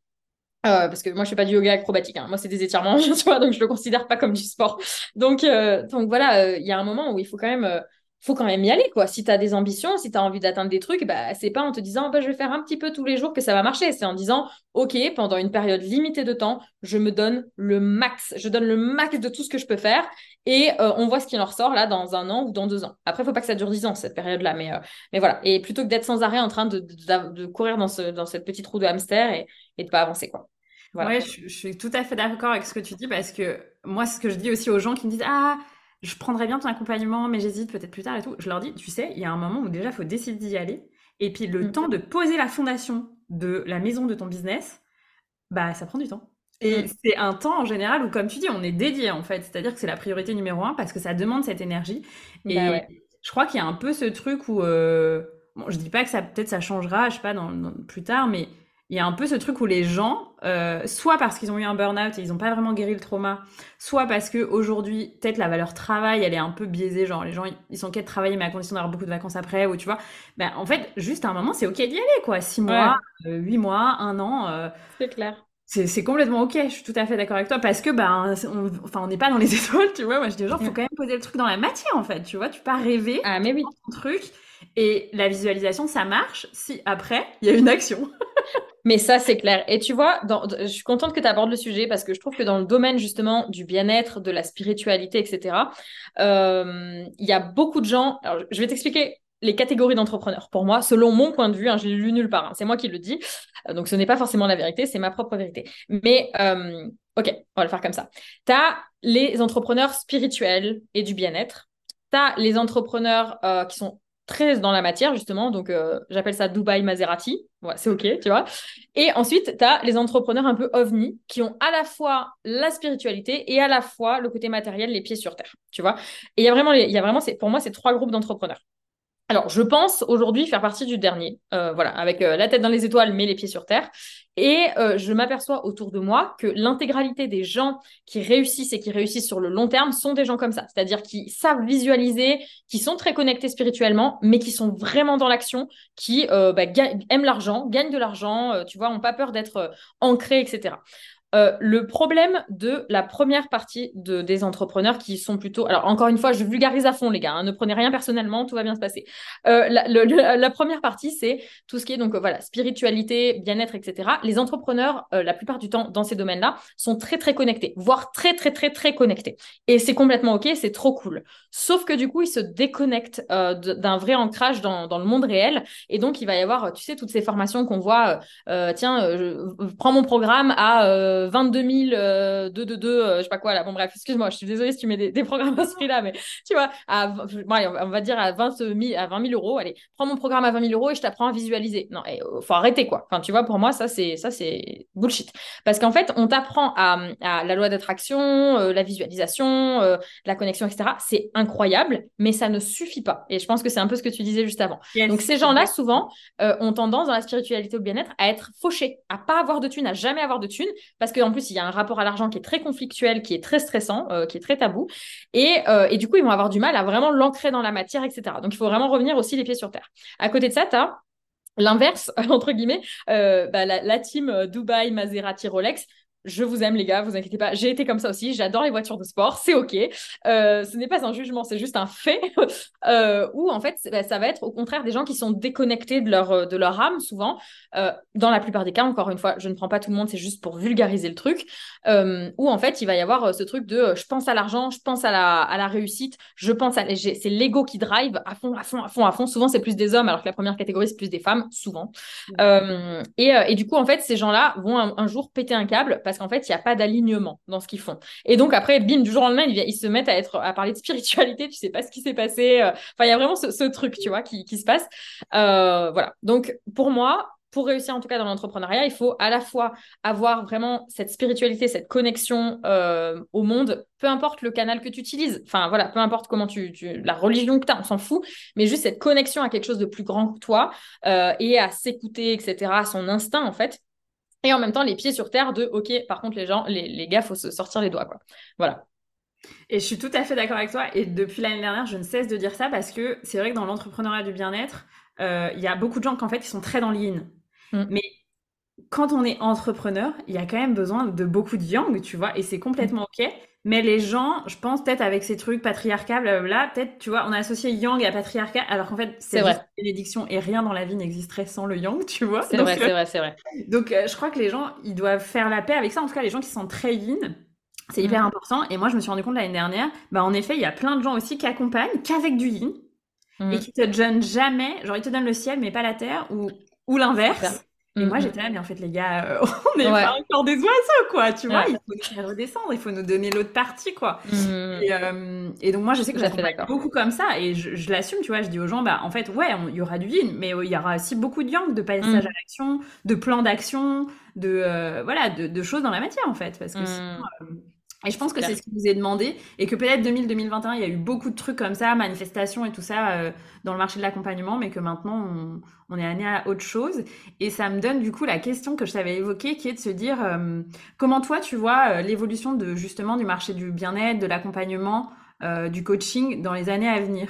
Euh, parce que moi je fais pas du yoga acrobatique, hein. moi c'est des étirements, tu vois, donc je le considère pas comme du sport. Donc, euh, donc voilà, euh, il y a un moment où il faut quand même, faut quand même y aller, quoi. Si tu as des ambitions, si tu as envie d'atteindre des trucs, bah, c'est pas en te disant bah, je vais faire un petit peu tous les jours que ça va marcher. C'est en disant ok, pendant une période limitée de temps, je me donne le max, je donne le max de tout ce que je peux faire et on voit ce qui en ressort là dans un an ou dans deux ans. Après, faut pas que ça dure dix ans cette période-là, mais, mais voilà. Et plutôt que d'être sans arrêt en train de, de, courir dans, ce, dans cette petite roue de hamster et, et de pas avancer, quoi. Ouais, je, suis tout à fait d'accord avec ce que tu dis parce que moi, ce que je dis aussi aux gens qui me disent Ah, je prendrais bien ton accompagnement, mais j'hésite peut-être plus tard et tout. Je leur dis Tu sais, il y a un moment où déjà, il faut décider d'y aller. Et puis, le mm. temps de poser la fondation de la maison de ton business, bah, ça prend du temps. Et mm. c'est un temps en général où, comme tu dis, on est dédié en fait. C'est-à-dire que c'est la priorité numéro un parce que ça demande cette énergie. Et bah je crois qu'il y a un peu ce truc où. Euh... Bon, je dis pas que ça peut-être ça changera, je sais pas, dans, plus tard, mais il y a un peu ce truc où les gens, euh, soit parce qu'ils ont eu un burn-out et ils n'ont pas vraiment guéri le trauma, soit parce que aujourd'hui peut-être la valeur travail, elle est un peu biaisée, genre les gens ils sont quête de travailler mais à condition d'avoir beaucoup de vacances après, ou tu vois, ben en fait juste à un moment c'est ok d'y aller quoi, six mois, euh, huit mois, un an. Euh, c'est clair. C'est complètement ok, je suis tout à fait d'accord avec toi parce que ben on, enfin on n'est pas dans les étoiles, tu vois. Moi je dis genre faut quand même poser le truc dans la matière en fait, tu vois, tu peux pas rêver. Ah mais oui. truc et la visualisation ça marche si après il y a une action. Mais ça, c'est clair. Et tu vois, je suis contente que tu abordes le sujet parce que je trouve que dans le domaine justement du bien-être, de la spiritualité, etc., euh, il y a beaucoup de gens. Alors, je vais t'expliquer les catégories d'entrepreneurs. Pour moi, selon mon point de vue, hein, je l'ai lu nulle part, hein, c'est moi qui le dis. Euh, donc, ce n'est pas forcément la vérité, c'est ma propre vérité. Mais, euh, ok, on va le faire comme ça. Tu as les entrepreneurs spirituels et du bien-être. Tu as les entrepreneurs qui sont très dans la matière, justement. Donc, euh, j'appelle ça Dubaï Maserati. C'est OK, tu vois. Et ensuite, tu as les entrepreneurs un peu ovni qui ont à la fois la spiritualité et à la fois le côté matériel, les pieds sur terre, tu vois. Et il y a vraiment, y a vraiment pour moi, ces trois groupes d'entrepreneurs. Alors, je pense aujourd'hui faire partie du dernier, euh, voilà, avec euh, la tête dans les étoiles, mais les pieds sur terre. Et euh, je m'aperçois autour de moi que l'intégralité des gens qui réussissent et qui réussissent sur le long terme sont des gens comme ça, c'est-à-dire qui savent visualiser, qui sont très connectés spirituellement, mais qui sont vraiment dans l'action, qui bah, aiment l'argent, gagnent de l'argent, tu vois, n'ont pas peur d'être ancrés, etc. Euh, le problème de la première partie de, des entrepreneurs qui sont plutôt... Alors, encore une fois, je vulgarise à fond, les gars. Hein, ne prenez rien personnellement, tout va bien se passer. Euh, la, première partie, c'est tout ce qui est, donc, voilà, spiritualité, bien-être, etc. Les entrepreneurs, euh, la plupart du temps, dans ces domaines-là, sont très, très connectés, voire très, très, très, très connectés. Et c'est complètement OK, c'est trop cool. Sauf que, du coup, ils se déconnectent d'un vrai ancrage dans, dans, le monde réel. Et donc, il va y avoir, tu sais, toutes ces formations qu'on voit, tiens, je prends mon programme à 22 000, 2, 2, 2, je sais pas quoi là. Bon, bref, excuse-moi, je suis désolée si tu mets des, programmes à ce prix-là, mais tu vois, à, on va dire à 20 000, à 20 000 euros. Allez, prends mon programme à 20 000 euros et je t'apprends à visualiser. Non, il euh, faut arrêter quoi. Enfin, tu vois, pour moi, ça, c'est ça c'est bullshit. Parce qu'en fait, on t'apprend à, la loi d'attraction, euh, la visualisation, euh, la connexion, etc. C'est incroyable, mais ça ne suffit pas. Et je pense que c'est un peu ce que tu disais juste avant. Donc, ces gens-là, souvent, ont tendance dans la spiritualité le bien-être à être fauchés, à pas avoir de thunes, à jamais avoir de thunes, parce qu'en plus, il y a un rapport à l'argent qui est très conflictuel, qui est très stressant, euh, qui est très tabou. Euh, et, du coup, ils vont avoir du mal à vraiment l'ancrer dans la matière, etc. Donc, il faut vraiment revenir aussi les pieds sur terre. À côté de ça, tu as l'inverse, entre guillemets, euh, bah, la, la, team Dubaï, Maserati, Rolex je vous aime les gars, vous inquiétez pas. J'ai été comme ça aussi. J'adore les voitures de sport, c'est ok. Euh, ce n'est pas un jugement, c'est juste un fait. euh, où en fait, bah, ça va être au contraire des gens qui sont déconnectés de leur euh, de leur âme souvent. Euh, dans la plupart des cas, encore une fois, je ne prends pas tout le monde, c'est juste pour vulgariser le truc. Où en fait, il va y avoir ce truc de je pense à l'argent, je pense à la à la réussite, je pense à c'est l'ego qui drive à fond, à fond, à fond, à fond. Souvent, c'est plus des hommes, alors que la première catégorie c'est plus des femmes, souvent. Mmh. et, et du coup, en fait, ces gens-là vont un, un jour péter un câble parce qu'en fait, il n'y a pas d'alignement dans ce qu'ils font. Et donc, après, bim, du jour au lendemain, ils, se mettent à, parler de spiritualité, tu sais pas ce qui s'est passé. Euh. Enfin, il y a vraiment ce, truc, tu vois, qui, se passe. Euh, voilà. Donc, pour moi, pour réussir en tout cas dans l'entrepreneuriat, il faut à la fois avoir vraiment cette spiritualité, cette connexion euh, au monde, peu importe le canal que tu utilises, enfin voilà, peu importe comment tu, la religion que tu as, on s'en fout, mais juste cette connexion à quelque chose de plus grand que toi et à s'écouter, etc., à son instinct en fait, et en même temps les pieds sur terre de ok par contre les gens les, les gars faut se sortir les doigts quoi. Voilà. Et je suis tout à fait d'accord avec toi. Et depuis l'année dernière je ne cesse de dire ça parce que c'est vrai que dans l'entrepreneuriat du bien-être euh, il y a beaucoup de gens qui en fait ils sont très dans l'yin mm. mais quand on est entrepreneur il y a quand même besoin de beaucoup de yang tu vois et c'est complètement ok mais les gens, je pense peut-être avec ces trucs patriarcats, là, peut-être, tu vois, on a associé yang à patriarcat, alors qu'en fait, c'est une bénédiction et rien dans la vie n'existerait sans le yang, tu vois. C'est vrai, c'est vrai, c'est vrai. Donc, euh, je crois que les gens, ils doivent faire la paix avec ça. En tout cas, les gens qui sont très yin, c'est hyper mm. important. Et moi, je me suis rendu compte l'année dernière, bah, en effet, il y a plein de gens aussi qui accompagnent qu'avec du yin mm. et qui te donnent jamais, genre, ils te donnent le ciel, mais pas la terre, ou, ou l'inverse. Et moi, j'étais là, mais en fait, les gars, on n'est pas encore des oiseaux, quoi, tu vois. Il faut nous faire redescendre, il faut nous donner l'autre partie, quoi. Et, et, donc, moi, je sais que j'accompagne beaucoup comme ça, et je, je l'assume, tu vois. Je dis aux gens, bah, en fait, ouais, il y aura du yin, mais il y aura aussi beaucoup de yang, de passage à l'action, de plan d'action, de, voilà, de, de, choses dans la matière, en fait. Parce que sinon, et je pense que c'est ce qui vous est demandé et que peut-être 2000-2021, il y a eu beaucoup de trucs comme ça, manifestations et tout ça euh, dans le marché de l'accompagnement, mais que maintenant on, on est amené à autre chose. Et ça me donne du coup la question que je t'avais évoquée, qui est de se dire euh, comment toi tu vois euh, l'évolution de justement du marché du bien-être, de l'accompagnement, du coaching dans les années à venir?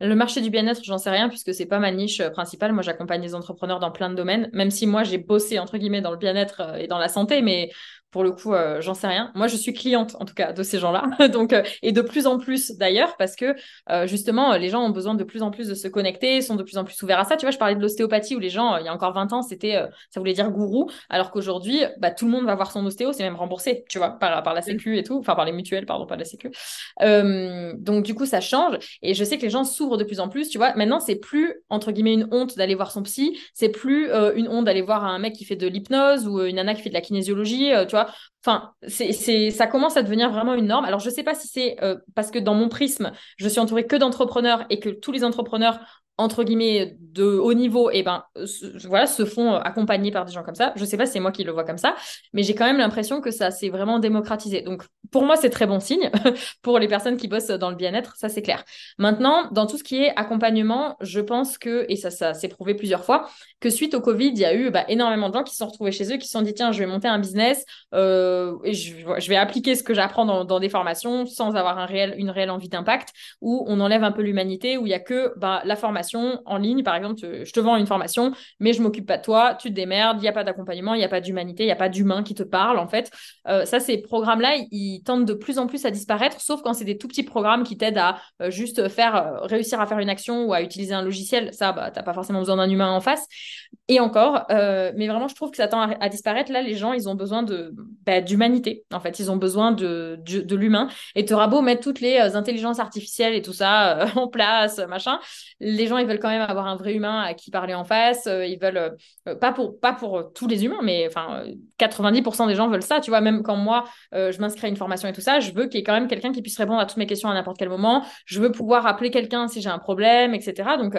Le marché du bien-être, j'en sais rien puisque c'est pas ma niche principale. Moi, j'accompagne les entrepreneurs dans plein de domaines, même si moi j'ai bossé entre guillemets dans le bien-être et dans la santé, mais pour le coup, euh, j'en sais rien. Moi, je suis cliente, en tout cas, de ces gens-là. Donc, euh, et de plus en plus d'ailleurs, parce que euh, justement, les gens ont besoin de plus en plus de se connecter, sont de plus en plus ouverts à ça. Tu vois, je parlais de l'ostéopathie où les gens, il y a encore 20 ans, c'était, ça voulait dire gourou, alors qu'aujourd'hui, bah, tout le monde va voir son ostéo, c'est même remboursé, tu vois, par, par la Sécu et tout, enfin par les mutuelles, pardon, pas la Sécu. donc, du coup, ça change. Et je sais que les gens s'ouvrent de plus en plus. Tu vois, maintenant, c'est plus entre guillemets une honte d'aller voir son psy, c'est plus une honte d'aller voir un mec qui fait de l'hypnose ou une nana qui fait de la kinésiologie. tu vois 说 Enfin, c'est, ça commence à devenir vraiment une norme. Alors, je ne sais pas si c'est euh, parce que dans mon prisme, je suis entourée que d'entrepreneurs et que tous les entrepreneurs entre guillemets de haut niveau eh ben voilà se font accompagner par des gens comme ça. Je sais pas si c'est moi qui le vois comme ça mais j'ai quand même l'impression que ça s'est vraiment démocratisé. Donc pour moi c'est très bon signe. Pour les personnes qui bossent dans le bien-être ça c'est clair. Maintenant dans tout ce qui est accompagnement je pense que et ça ça s'est prouvé plusieurs fois que suite au covid il y a eu bah, énormément de gens qui se sont retrouvés chez eux qui se sont dit tiens je vais monter un business euh, et je, vais appliquer ce que j'apprends dans, des formations sans avoir une réelle envie d'impact où on enlève un peu l'humanité où il y a que bah, la formation en ligne, par exemple, je te vends une formation, mais je m'occupe pas de toi, tu te démerdes, il n'y a pas d'accompagnement, il n'y a pas d'humanité, il n'y a pas d'humain qui te parle, en fait. Euh, ça, ces programmes-là, ils tendent de plus en plus à disparaître, sauf quand c'est des tout petits programmes qui t'aident à euh, juste faire, euh, réussir à faire une action ou à utiliser un logiciel. Ça, bah, t'as pas forcément besoin d'un humain en face. Et encore, mais vraiment, je trouve que ça tend à, disparaître. Là, les gens, ils ont besoin de bah, d'humanité. En fait, ils ont besoin de, de, l'humain. Et tu auras beau mettre toutes les intelligences artificielles et tout ça en place, machin, les gens ils veulent quand même avoir un vrai humain à qui parler en face. Euh, ils veulent, euh, euh, pas, pour, pas pour tous les humains, mais enfin, 90% des gens veulent ça. Tu vois, même quand moi, je m'inscris à une formation et tout ça, je veux qu'il y ait quand même quelqu'un qui puisse répondre à toutes mes questions à n'importe quel moment. Je veux pouvoir appeler quelqu'un si j'ai un problème, etc. Donc,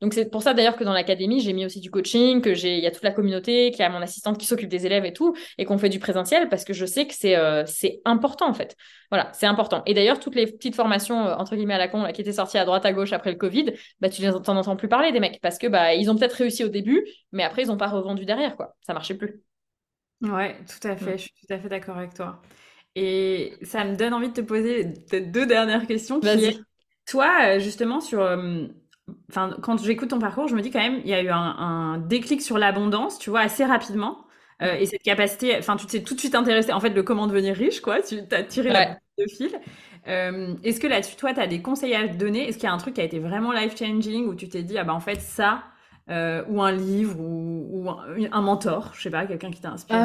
donc c'est pour ça d'ailleurs que dans l'académie, j'ai mis aussi du coaching, que j'ai, il y a toute la communauté, qu'il y a mon assistante qui s'occupe des élèves et tout, et qu'on fait du présentiel parce que je sais que c'est c'est important en fait. Voilà, c'est important. Et d'ailleurs, toutes les petites formations entre guillemets à la con là, qui étaient sorties à droite à gauche après le Covid, bah tu les t'en entends plus parler des mecs parce que bah ils ont peut-être réussi au début, mais après ils n'ont pas revendu derrière quoi. Ça marchait plus. Ouais, tout à fait. Je suis tout à fait d'accord avec toi. Et ça me donne envie de te poser deux dernières questions. Qui toi, justement, sur. Enfin, quand j'écoute ton parcours, je me dis quand même, il y a eu un, déclic sur l'abondance, tu vois, assez rapidement. Euh, et cette capacité, enfin, tu t'es tout de suite intéressé, en fait, le comment devenir riche, quoi. Tu as tiré la de fil. Euh, est-ce que là-dessus, toi, tu as des conseils à donner? Est-ce qu'il y a un truc qui a été vraiment life-changing où tu t'es dit, ah bah en fait, ça, euh, ou un livre, ou, un, mentor, je sais pas, quelqu'un qui t'a inspiré?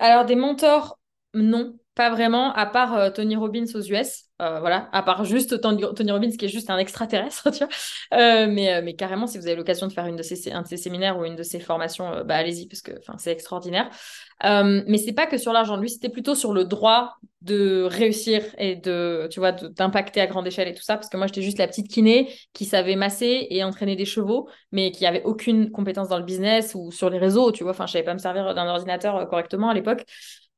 Alors, des mentors, non, pas vraiment, à part Tony Robbins aux US. Voilà, à part juste Tony, Robbins qui est juste un extraterrestre, tu vois. mais, mais carrément, si vous avez l'occasion de faire une de ces, un de ces séminaires ou une de ces formations, bah allez-y parce que c'est extraordinaire. Euh, mais c'est pas que sur l'argent. Lui, c'était plutôt sur le droit de réussir et de, tu vois, d'impacter à grande échelle et tout ça. Parce que moi, j'étais juste la petite kiné qui savait masser et entraîner des chevaux, mais qui avait aucune compétence dans le business ou sur les réseaux, tu vois. Enfin, je savais pas me servir d'un ordinateur euh, correctement à l'époque.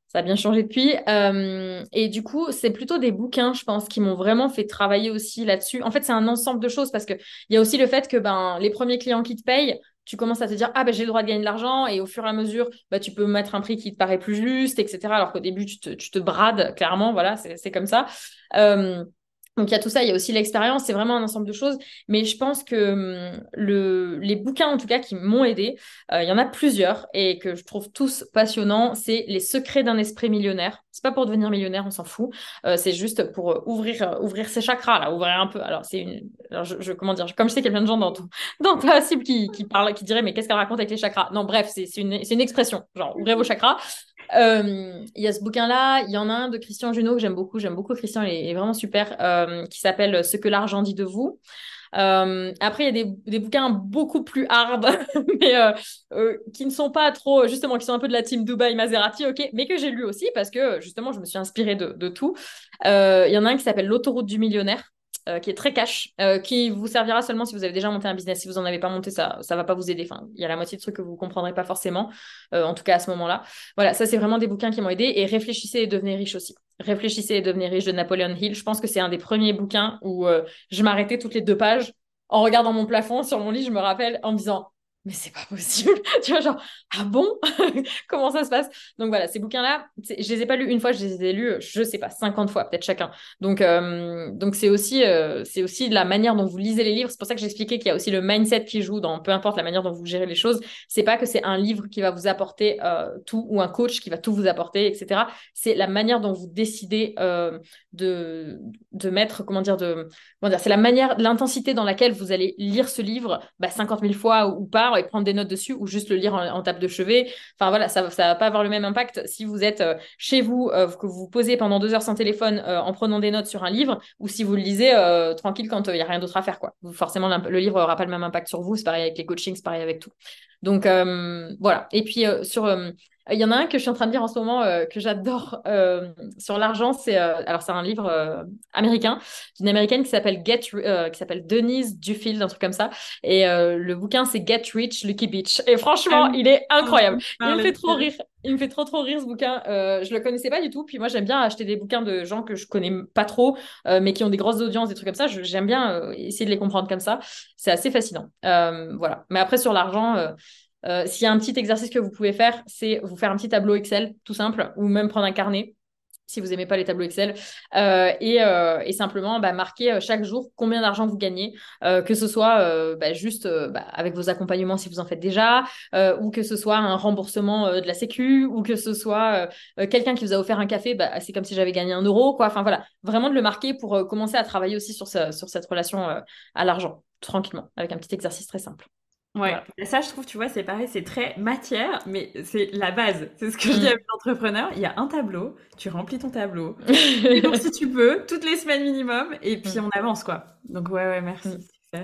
Ça a bien changé depuis. Euh, et du coup, c'est plutôt des bouquins, je pense, qui m'ont vraiment fait travailler aussi là-dessus. En fait, c'est un ensemble de choses parce qu'il y a aussi le fait que ben, les premiers clients qui te payent, tu commences à te dire ah ben j'ai le droit de gagner de l'argent et au fur et à mesure bah, tu peux mettre un prix qui te paraît plus juste etc alors qu'au début tu te, tu te, brades clairement voilà c'est comme ça euh, donc il y a tout ça, il y a aussi l'expérience, c'est vraiment un ensemble de choses. Mais je pense que hum, le, les bouquins, en tout cas, qui m'ont aidé, euh, il y en a plusieurs et que je trouve tous passionnants. C'est Les secrets d'un esprit millionnaire. C'est pas pour devenir millionnaire, on s'en fout. Euh, c'est juste pour ouvrir, ouvrir ses chakras, là, ouvrir un peu. Alors c'est une, je, comment dire, comme je sais qu'il y a plein de gens dans, dans ta cible qui, qui parlent, qui diraient mais qu'est-ce qu'elle raconte avec les chakras? Non, bref, c'est une, une expression. Genre ouvrez vos chakras. Euh, il y a ce bouquin-là, il y en a un de Christian Junot que j'aime beaucoup, j'aime beaucoup Christian, il est, vraiment super, euh, qui s'appelle Ce que l'argent dit de vous. après, il y a des, des, bouquins beaucoup plus hard, mais qui ne sont pas trop, justement, qui sont un peu de la team Dubai Maserati, ok, mais que j'ai lu aussi parce que justement, je me suis inspirée de, de tout. Il y en a un qui s'appelle L'autoroute du millionnaire. Euh, qui est très cash, euh, qui vous servira seulement si vous avez déjà monté un business. Si vous n'en avez pas monté, ça ça va pas vous aider. Enfin, il y a la moitié de trucs que vous comprendrez pas forcément, euh, en tout cas à ce moment-là. Voilà, ça c'est vraiment des bouquins qui m'ont aidé. Et réfléchissez et devenez riche aussi. Réfléchissez et devenez riche de Napoleon Hill. Je pense que c'est un des premiers bouquins où je m'arrêtais toutes les deux pages en regardant mon plafond sur mon lit. Je me rappelle en me disant mais c'est pas possible. tu vois, genre, ah bon? Comment ça se passe? Donc voilà, ces bouquins-là, je les ai pas lus une fois, je les ai lus, je sais pas, 50 fois peut-être chacun. Donc euh, donc c'est aussi euh, c'est aussi la manière dont vous lisez les livres. C'est pour ça que j'expliquais qu'il y a aussi le mindset qui joue dans peu importe la manière dont vous gérez les choses. C'est pas que c'est un livre qui va vous apporter euh, tout ou un coach qui va tout vous apporter, etc. C'est la manière dont vous décidez de mettre, comment dire, de c'est la manière, l'intensité dans laquelle vous allez lire ce livre, bah, 50 000 fois ou pas et prendre des notes dessus ou juste le lire en, table de chevet. Enfin voilà, ça ne va pas avoir le même impact si vous êtes euh, chez vous, euh, que vous posez pendant deux heures sans téléphone euh, en prenant des notes sur un livre ou si vous le lisez tranquille quand il n'y a rien d'autre à faire. Quoi. Forcément, le livre n'aura pas le même impact sur vous. C'est pareil avec les coachings, c'est pareil avec tout. Donc voilà. Et puis sur il y en a un que je suis en train de lire en ce moment euh, que j'adore euh, sur l'argent. C'est euh, alors c'est un livre américain d'une américaine qui s'appelle Get qui s'appelle Denise Duffield, un truc comme ça. Et le bouquin c'est Get Rich Lucky Beach. Et franchement, il est incroyable. Il me fait trop rire. Il me fait trop trop rire ce bouquin. je le connaissais pas du tout. Puis moi j'aime bien acheter des bouquins de gens que je connais pas trop, mais qui ont des grosses audiences, des trucs comme ça. J'aime bien essayer de les comprendre comme ça. C'est assez fascinant. voilà. Mais après sur l'argent. Euh, s'il y a un petit exercice que vous pouvez faire, c'est vous faire un petit tableau Excel, tout simple, ou même prendre un carnet si vous n'aimez pas les tableaux Excel, euh, euh, et, simplement bah, marquer chaque jour combien d'argent vous gagnez, que ce soit bah, juste bah, avec vos accompagnements si vous en faites déjà, ou que ce soit un remboursement de la Sécu, ou que ce soit quelqu'un qui vous a offert un café, c'est comme si j'avais gagné un euro, quoi. Enfin voilà, vraiment de le marquer pour commencer à travailler aussi sur cette relation à l'argent, tranquillement, avec un petit exercice très simple. Ouais, ça je trouve, tu vois, c'est pareil, c'est très matière, mais c'est la base. C'est ce que je dis à mes entrepreneurs. Il y a un tableau, tu remplis ton tableau. donc si tu peux, toutes les semaines minimum, et puis mm. on avance quoi. Donc ouais, ouais, merci. Mm.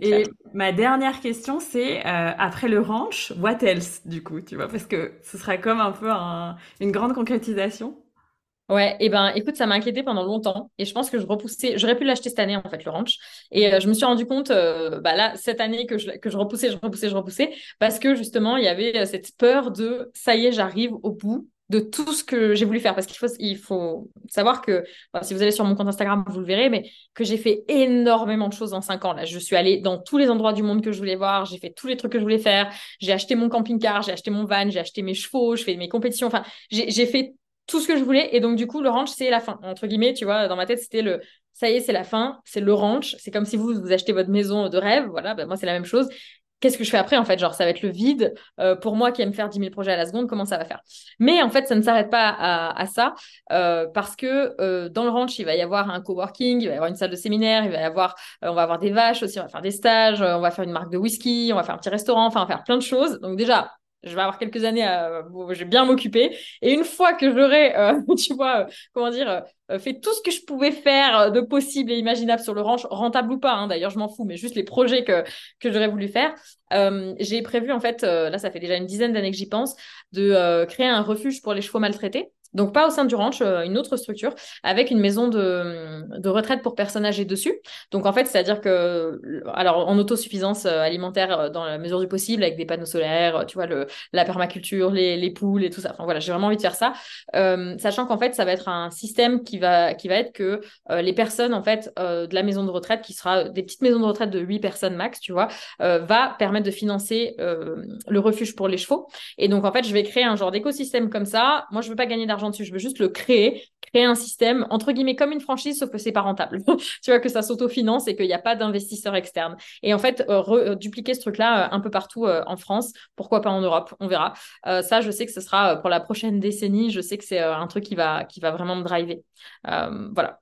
Et ma dernière question, c'est euh, après le ranch, what else du coup, tu vois, parce que ce sera comme un peu une grande concrétisation. Ouais, et ben écoute, ça m'a inquiété pendant longtemps et je pense que je repoussais, j'aurais pu l'acheter cette année en fait le ranch. Et euh, je me suis rendu compte euh, bah là cette année que je, que je repoussais, je repoussais, je repoussais parce que justement il y avait euh, cette peur de ça y est, j'arrive au bout de tout ce que j'ai voulu faire parce qu'il faut il faut savoir que si vous allez sur mon compte Instagram vous le verrez mais que j'ai fait énormément de choses en cinq ans. Là je suis allée dans tous les endroits du monde que je voulais voir j'ai fait tous les trucs que je voulais faire j'ai acheté mon camping-car j'ai acheté mon van j'ai acheté mes chevaux je fais mes compétitions enfin j'ai fait tout ce que je voulais. Et donc, du coup, le ranch, c'est la fin. Entre guillemets, tu vois, dans ma tête, c'était le ça y est, c'est la fin, c'est le ranch. C'est comme si vous, vous achetez votre maison de rêve. Voilà, ben, moi, c'est la même chose. Qu'est-ce que je fais après en fait? Genre, ça va être le vide. Euh, pour moi qui aime faire 10 000 projets à la seconde, comment ça va faire? Mais en fait, ça ne s'arrête pas à, ça euh, parce que euh, dans le ranch, il va y avoir un coworking, il va y avoir une salle de séminaire, il va y avoir, on va avoir des vaches aussi, on va faire des stages, on va faire une marque de whisky, on va faire un petit restaurant, enfin, on va faire plein de choses. Donc déjà, je vais avoir quelques années à, je vais bien m'occuper. Et une fois que j'aurai, euh, tu vois, euh, comment dire, euh, fait tout ce que je pouvais faire de possible et imaginable sur le ranch, rentable ou pas, hein, d'ailleurs, je m'en fous, mais juste les projets que, que j'aurais voulu faire, j'ai prévu, en fait, là, ça fait déjà une dizaine d'années que j'y pense, de créer un refuge pour les chevaux maltraités. Donc pas au sein du ranch, euh, une autre structure avec une maison de, retraite pour personnes âgées dessus. Donc en fait, c'est-à-dire que, alors en autosuffisance euh, alimentaire euh, dans la mesure du possible, avec des panneaux solaires, tu vois, le, la permaculture, les, les poules et tout ça. Enfin voilà, j'ai vraiment envie de faire ça, sachant qu'en fait, ça va être un système qui va, qui va être que les personnes en fait de la maison de retraite, qui sera des petites maisons de retraite de 8 personnes max, tu vois, va permettre de financer le refuge pour les chevaux. Et donc en fait, je vais créer un genre d'écosystème comme ça. Moi, je veux pas gagner d'argent dessus. Je veux juste le créer, créer un système, entre guillemets, comme une franchise, sauf que c'est pas rentable. tu vois, que ça s'autofinance et qu'il n'y a pas d'investisseurs externes. Et en fait, euh, euh, dupliquer ce truc-là euh, un peu partout en France, pourquoi pas en Europe, on verra. ça, je sais que ce sera pour la prochaine décennie. Je sais que c'est un truc qui va, qui va vraiment me driver. voilà.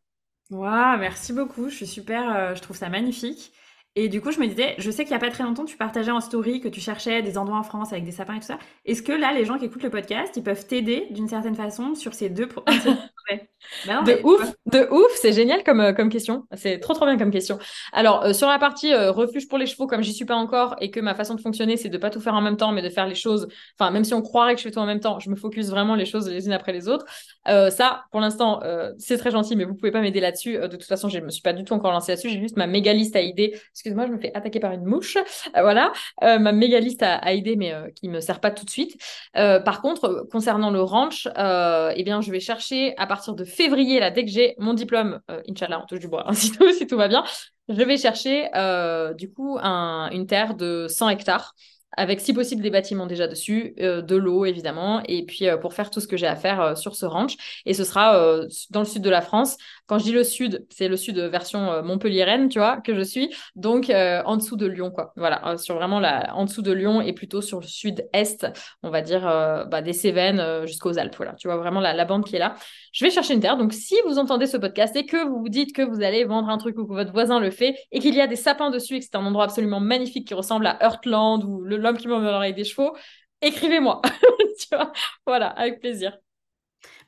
Waouh, merci beaucoup. Je suis super, je trouve ça magnifique. Et du coup, je me disais, je sais qu'il y a pas très longtemps, tu partageais en story que tu cherchais des endroits en France avec des sapins et tout ça. Est-ce que là, les gens qui écoutent le podcast, ils peuvent t'aider d'une certaine façon sur ces deux bah de ouf, de ouf, c'est génial comme, euh, comme question. C'est trop trop bien comme question. Alors euh, sur la partie euh, refuge pour les chevaux, comme j'y suis pas encore et que ma façon de fonctionner, c'est de pas tout faire en même temps, mais de faire les choses. Enfin, même si on croirait que je fais tout en même temps, je me focus vraiment les choses les unes après les autres. ça, pour l'instant, c'est très gentil, mais vous pouvez pas m'aider là-dessus. de toute façon, je me suis pas du tout encore lancée là-dessus. J'ai juste ma méga liste à idées. Excuse-moi, je me fais attaquer par une mouche. voilà, ma méga liste à, à mais qui me sert pas tout de suite. par contre, concernant le ranch, eh bien, je vais chercher à partir de février, là, dès que j'ai mon diplôme, euh, Inch'Allah, on touche du bois, hein, si, tout, si, tout, va bien, je vais chercher euh, du coup un, une terre de 100 hectares avec si possible des bâtiments déjà dessus, euh, de l'eau évidemment, et puis euh, pour faire tout ce que j'ai à faire euh, sur ce ranch. Et ce sera dans le sud de la France. Quand je dis le sud, c'est le sud version montpelliéraine, tu vois, que je suis, donc en dessous de Lyon, quoi. Voilà, sur vraiment la, en dessous de Lyon et plutôt sur le sud-est, on va dire bah, des Cévennes jusqu'aux Alpes, voilà. Tu vois vraiment la, bande qui est là. Je vais chercher une terre. Donc si vous entendez ce podcast et que vous vous dites que vous allez vendre un truc ou que votre voisin le fait et qu'il y a des sapins dessus et que c'est un endroit absolument magnifique qui ressemble à Heartland ou l'homme qui avec des chevaux, écrivez-moi. tu vois? Voilà, avec plaisir.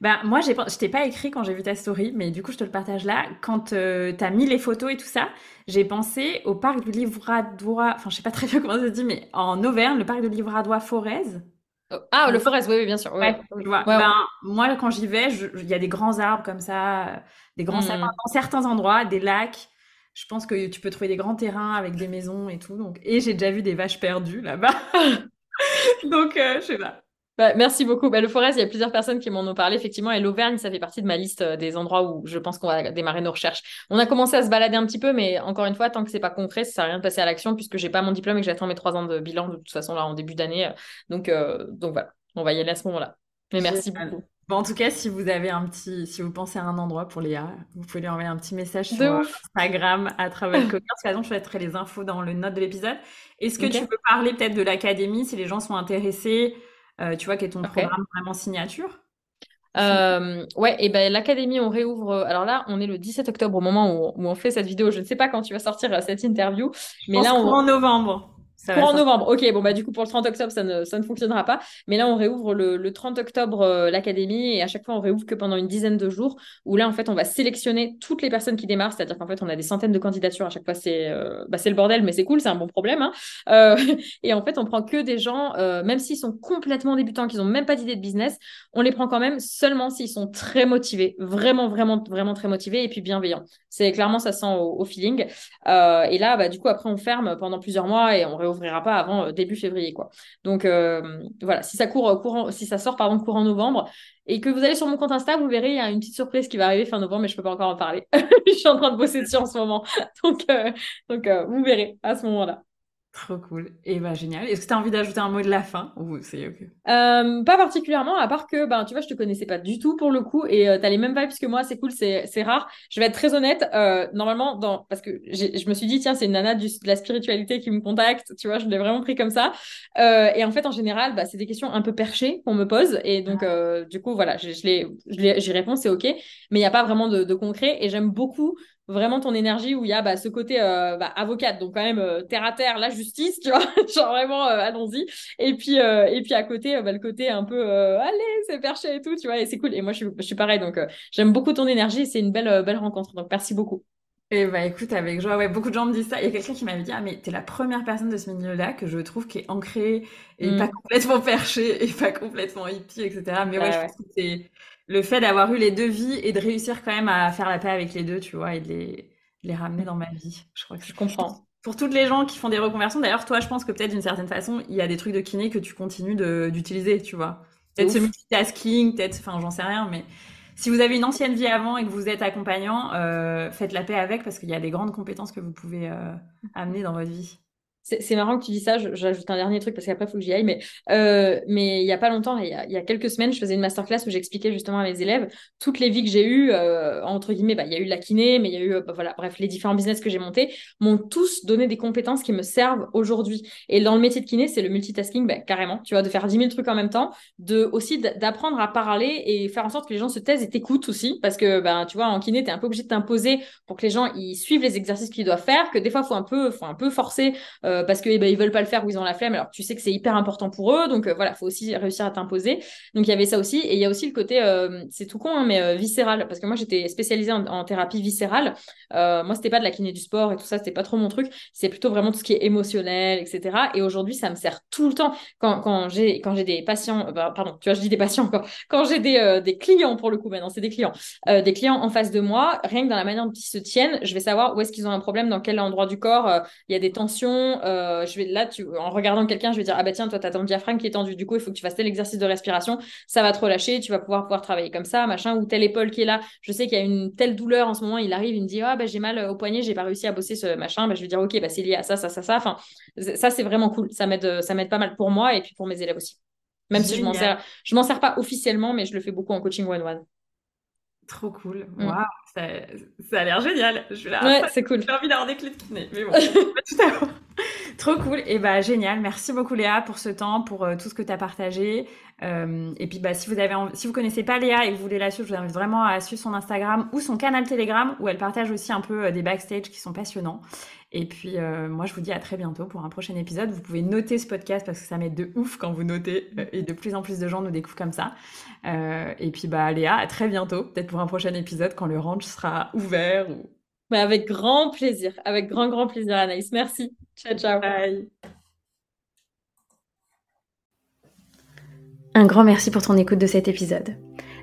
Ben, moi, je t'ai pas écrit quand j'ai vu ta story, mais du coup, je te le partage là. Quand euh, tu as mis les photos et tout ça, j'ai pensé au parc du Livradois, enfin, je sais pas très bien comment ça se dit, mais en Auvergne, le parc de Livradois-Forez. Oh, ah, le Forez, oui, oui, bien sûr. Ouais, ben, moi, quand j'y vais, il y a des grands arbres comme ça, des grands sapins hmm. dans certains endroits, des lacs. Je pense que tu peux trouver des grands terrains avec des maisons et tout. Donc... Et j'ai déjà vu des vaches perdues là-bas. donc, euh, je sais pas. Bah, merci beaucoup. Bah, le Forez, il y a plusieurs personnes qui m'en ont parlé, effectivement, et l'Auvergne, ça fait partie de ma liste euh, des endroits où je pense qu'on va démarrer nos recherches. On a commencé à se balader un petit peu, mais encore une fois, tant que c'est pas concret, ça sert à rien de passer à l'action puisque j'ai pas mon diplôme et que j'attends mes trois ans de bilan de toute façon là en début d'année. Donc, euh, donc voilà, on va y aller à ce moment-là. Mais merci beaucoup en tout cas, si vous avez un petit, si vous pensez à un endroit pour Léa, vous pouvez lui envoyer un petit message sur Instagram à Travel Cocker. Par je mettrai les infos dans le note de l'épisode. Est-ce que tu peux parler peut-être de l'académie si les gens sont intéressés? euh, Tu vois, quel est ton programme vraiment signature? Euh, ouais, et ben l'académie, on réouvre. Alors là, on est le 17 octobre au moment où, on fait cette vidéo. Je ne sais pas quand tu vas sortir euh, cette interview, mais là, on... en novembre. Pour en novembre. Ok, bon, bah, du coup, pour le 30 octobre, ça ne, ça ne fonctionnera pas. Mais là, on réouvre le, le 30 octobre euh, l'académie et à chaque fois, on réouvre que pendant une dizaine de jours où là, en fait, on va sélectionner toutes les personnes qui démarrent. C'est-à-dire qu'en fait, on a des centaines de candidatures à chaque fois. C'est euh, bah, le bordel, mais c'est cool, c'est un bon problème. Hein. Euh, et en fait, on prend que des gens, euh, même s'ils sont complètement débutants, qu'ils n'ont même pas d'idée de business, on les prend quand même seulement s'ils sont très motivés, vraiment, vraiment, vraiment très motivés et puis bienveillants. C'est clairement, ça sent au, au feeling. et là, bah, du coup, après, on ferme pendant plusieurs mois et on réouvrira pas avant euh, début février, quoi. Donc euh, voilà, si ça court euh, courant, si ça sort pardon courant novembre et que vous allez sur mon compte Insta, vous verrez, il y a une petite surprise qui va arriver fin novembre, mais je peux pas encore en parler. je suis en train de bosser dessus en ce moment, donc donc vous verrez à ce moment-là. Trop cool. Et bah génial. Est-ce que tu as envie d'ajouter un mot de la fin? Ou c'est ok? Euh, Pas particulièrement, à part que ben tu vois, je te connaissais pas du tout pour le coup et euh, tu as les mêmes vibes que moi, c'est cool, c'est rare. Je vais être très honnête, euh, normalement dans parce que je me suis dit tiens, c'est une nana de la spiritualité qui me contacte, tu vois, je l'ai vraiment pris comme ça. Euh, et en fait en général, bah, c'est des questions un peu perchées qu'on me pose et donc euh, du coup voilà, je, je j'y réponds, c'est OK, mais il y a pas vraiment de, de concret et j'aime beaucoup vraiment ton énergie où il y a bah, ce côté euh, bah, avocate, donc quand même euh, terre à terre, la justice, tu vois, genre vraiment euh, allons-y. Et puis et puis à côté, bah, le côté un peu allez, c'est perché et tout, tu vois, et c'est cool. Et moi je suis, je suis pareil, donc j'aime beaucoup ton énergie, c'est une belle belle rencontre. Donc merci beaucoup. Et eh bah écoute, avec joie, ouais, beaucoup de gens me disent ça. Il y a quelqu'un qui m'avait dit, ah mais t'es la première personne de ce milieu-là que je trouve qui est ancrée et pas mm. complètement perché et pas complètement hippie, etc. Mais ouais, je pense que c'est le fait d'avoir eu les deux vies et de réussir quand même à faire la paix avec les deux, tu vois, et de les, les ramener dans ma vie. Je crois que je comprends. Pour toutes les gens qui font des reconversions, d'ailleurs, toi, je pense que peut-être d'une certaine façon, il y a des trucs de kiné que tu continues d'utiliser, tu vois. Peut-être ce multitasking, peut-être, enfin, j'en sais rien, mais si vous avez une ancienne vie avant et que vous êtes accompagnant, euh, faites la paix avec parce qu'il y a des grandes compétences que vous pouvez euh, amener dans votre vie. C'est marrant que tu dis ça. J'ajoute un dernier truc parce qu'après, il faut que j'y aille. Mais, euh, mais il n'y a pas longtemps, il y a, y a, quelques semaines, je faisais une masterclass où j'expliquais justement à mes élèves toutes les vies que j'ai eues. Euh, entre guillemets, bah, il y a eu la kiné, mais il y a eu, bah, voilà, bref, les différents business que j'ai montés m'ont tous donné des compétences qui me servent aujourd'hui. Et dans le métier de kiné, c'est le multitasking, bah, carrément. Tu vois, de faire 10 000 trucs en même temps, de aussi d'apprendre à parler et faire en sorte que les gens se taisent et t'écoutent aussi. Parce que, bah, tu vois, en kiné, tu es un peu obligé de t'imposer pour que les gens ils suivent les exercices qu'ils doivent faire, que des fois, il faut un peu, faut un peu forcer parce que, eh ben, ils veulent pas le faire ou ils ont la flemme. Alors tu sais que c'est hyper important pour eux, donc euh, voilà, faut aussi réussir à t'imposer. Donc il y avait ça aussi, et il y a aussi le côté, euh, c'est tout con, hein, mais euh, viscéral, parce que moi j'étais spécialisée en, thérapie viscérale. moi c'était pas de la kiné du sport et tout ça, c'était pas trop mon truc. C'est plutôt vraiment tout ce qui est émotionnel, etc. Et aujourd'hui ça me sert tout le temps quand, quand j'ai quand j'ai des patients, bah, pardon, tu vois, je dis des patients encore, quand j'ai des, des clients pour le coup, maintenant c'est des clients, des clients en face de moi, rien que dans la manière dont ils se tiennent, je vais savoir où est-ce qu'ils ont un problème, dans quel endroit du corps il y a des tensions. Je vais là, tu, en regardant quelqu'un, je vais dire ah bah tiens, toi, tu as ton diaphragme qui est tendu, du coup, il faut que tu fasses tel exercice de respiration, ça va te relâcher, tu vas pouvoir pouvoir travailler comme ça, machin, ou telle épaule qui est là, je sais qu'il y a une telle douleur en ce moment, il arrive, il me dit ah bah j'ai mal au poignet, j'ai pas réussi à bosser ce machin, bah, je vais dire ok, bah c'est lié à ça, ça, ça, ça. Enfin, ça c'est vraiment cool, ça m'aide, ça m'aide pas mal pour moi et puis pour mes élèves aussi. Même si je m'en sers, je m'en sers pas officiellement, mais je le fais beaucoup en coaching one one. Trop cool. Mm. Waouh, ça, ça, a l'air génial. Je vais ouais, c'est cool. J'ai envie d'avoir des clés de kiné, mais bon, tout Trop cool. Et bah génial. Merci beaucoup Léa pour ce temps, pour euh, tout ce que tu as partagé. Euh, et puis bah si vous avez si vous connaissez pas Léa et que vous voulez la suivre, je vous invite vraiment à suivre son Instagram ou son canal Telegram où elle partage aussi un peu euh, des backstage qui sont passionnants. Et puis moi je vous dis à très bientôt pour un prochain épisode. Vous pouvez noter ce podcast parce que ça m'aide de ouf quand vous notez et de plus en plus de gens nous découvrent comme ça. et puis bah Léa, à très bientôt, peut-être pour un prochain épisode quand le ranch sera ouvert ou mais avec grand plaisir, avec grand, grand plaisir, Anaïs. Merci. Ciao, ciao. Bye. Un grand merci pour ton écoute de cet épisode.